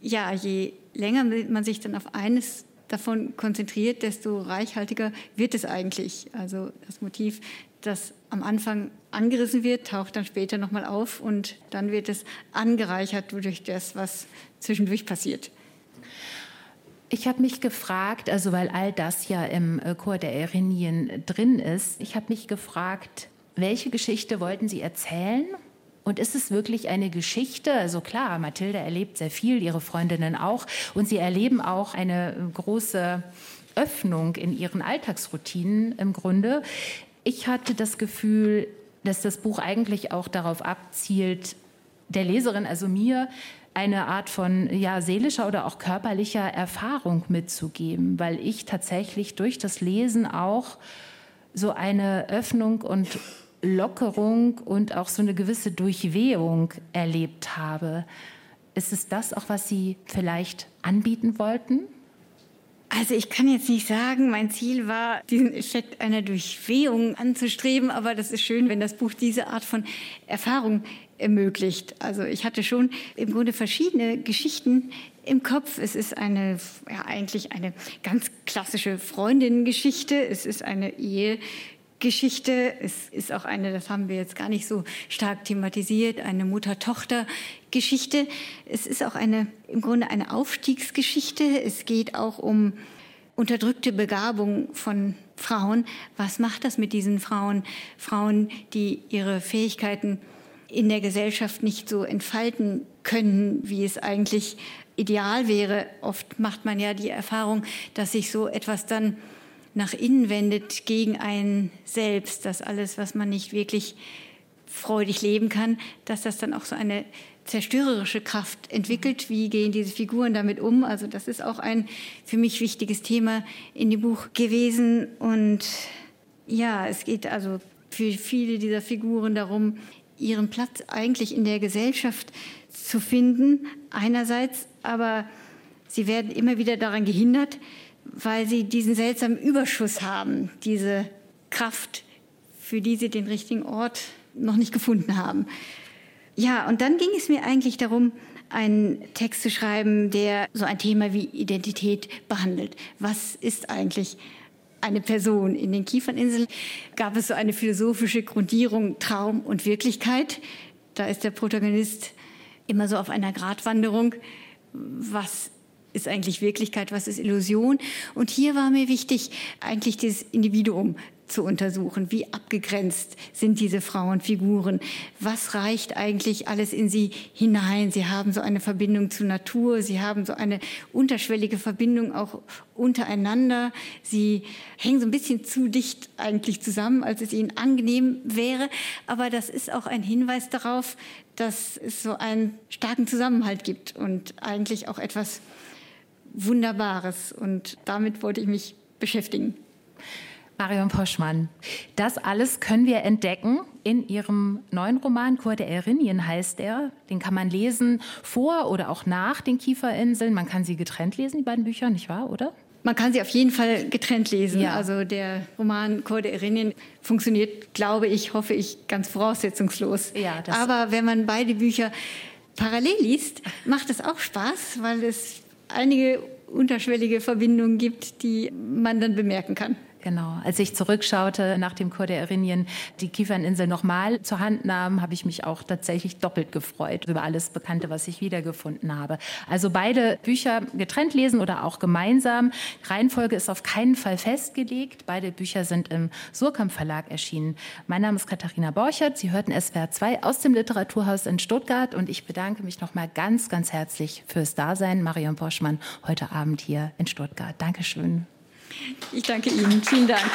Ja, je länger man sich dann auf eines davon konzentriert, desto reichhaltiger wird es eigentlich. Also das Motiv, das am Anfang angerissen wird, taucht dann später nochmal auf und dann wird es angereichert durch das, was zwischendurch passiert. Ich habe mich gefragt, also weil all das ja im äh, Chor der Erinien drin ist, ich habe mich gefragt, welche Geschichte wollten Sie erzählen? Und ist es wirklich eine Geschichte? Also klar, Mathilde erlebt sehr viel, ihre Freundinnen auch. Und sie erleben auch eine große Öffnung in ihren Alltagsroutinen im Grunde. Ich hatte das Gefühl, dass das Buch eigentlich auch darauf abzielt, der Leserin, also mir, eine Art von ja, seelischer oder auch körperlicher Erfahrung mitzugeben, weil ich tatsächlich durch das Lesen auch so eine Öffnung und Lockerung und auch so eine gewisse Durchwehung erlebt habe. Ist es das auch, was Sie vielleicht anbieten wollten? Also ich kann jetzt nicht sagen, mein Ziel war, diesen Effekt einer Durchwehung anzustreben, aber das ist schön, wenn das Buch diese Art von Erfahrung ermöglicht. Also ich hatte schon im Grunde verschiedene Geschichten im Kopf. Es ist eine, ja, eigentlich eine ganz klassische Freundinnengeschichte. Es ist eine Ehegeschichte. Es ist auch eine, das haben wir jetzt gar nicht so stark thematisiert, eine Mutter-Tochter-Geschichte. Es ist auch eine, im Grunde eine Aufstiegsgeschichte. Es geht auch um unterdrückte Begabung von Frauen. Was macht das mit diesen Frauen? Frauen, die ihre Fähigkeiten in der Gesellschaft nicht so entfalten können, wie es eigentlich ideal wäre. Oft macht man ja die Erfahrung, dass sich so etwas dann nach innen wendet gegen einen selbst, dass alles, was man nicht wirklich freudig leben kann, dass das dann auch so eine zerstörerische Kraft entwickelt. Wie gehen diese Figuren damit um? Also das ist auch ein für mich wichtiges Thema in dem Buch gewesen. Und ja, es geht also für viele dieser Figuren darum, ihren Platz eigentlich in der Gesellschaft zu finden, einerseits, aber sie werden immer wieder daran gehindert, weil sie diesen seltsamen Überschuss haben, diese Kraft, für die sie den richtigen Ort noch nicht gefunden haben. Ja, und dann ging es mir eigentlich darum, einen Text zu schreiben, der so ein Thema wie Identität behandelt. Was ist eigentlich eine Person. In den Kieferninseln gab es so eine philosophische Grundierung Traum und Wirklichkeit. Da ist der Protagonist immer so auf einer Gratwanderung. Was ist eigentlich Wirklichkeit, was ist Illusion? Und hier war mir wichtig, eigentlich das Individuum zu untersuchen. Wie abgegrenzt sind diese Frauenfiguren? Was reicht eigentlich alles in sie hinein? Sie haben so eine Verbindung zur Natur, sie haben so eine unterschwellige Verbindung auch untereinander. Sie hängen so ein bisschen zu dicht eigentlich zusammen, als es ihnen angenehm wäre. Aber das ist auch ein Hinweis darauf, dass es so einen starken Zusammenhalt gibt und eigentlich auch etwas Wunderbares. Und damit wollte ich mich beschäftigen. Marion Poschmann. Das alles können wir entdecken in Ihrem neuen Roman Chor der Erinien heißt er. Den kann man lesen vor oder auch nach den Kieferinseln. Man kann sie getrennt lesen, die beiden Bücher, nicht wahr, oder? Man kann sie auf jeden Fall getrennt lesen. Ja. Also der Roman Chor der Erinien funktioniert, glaube ich, hoffe ich, ganz voraussetzungslos. Ja, Aber wenn man beide Bücher parallel liest, macht es auch Spaß, weil es einige unterschwellige Verbindungen gibt, die man dann bemerken kann. Genau. Als ich zurückschaute nach dem Chor der Erinien, die Kieferninsel nochmal zur Hand nahm, habe ich mich auch tatsächlich doppelt gefreut über alles Bekannte, was ich wiedergefunden habe. Also beide Bücher getrennt lesen oder auch gemeinsam. Reihenfolge ist auf keinen Fall festgelegt. Beide Bücher sind im Surkamp Verlag erschienen. Mein Name ist Katharina Borchert. Sie hörten SWR 2 aus dem Literaturhaus in Stuttgart und ich bedanke mich nochmal ganz, ganz herzlich fürs Dasein. Marion Boschmann heute Abend hier in Stuttgart. Dankeschön. Ich danke Ihnen. Vielen Dank.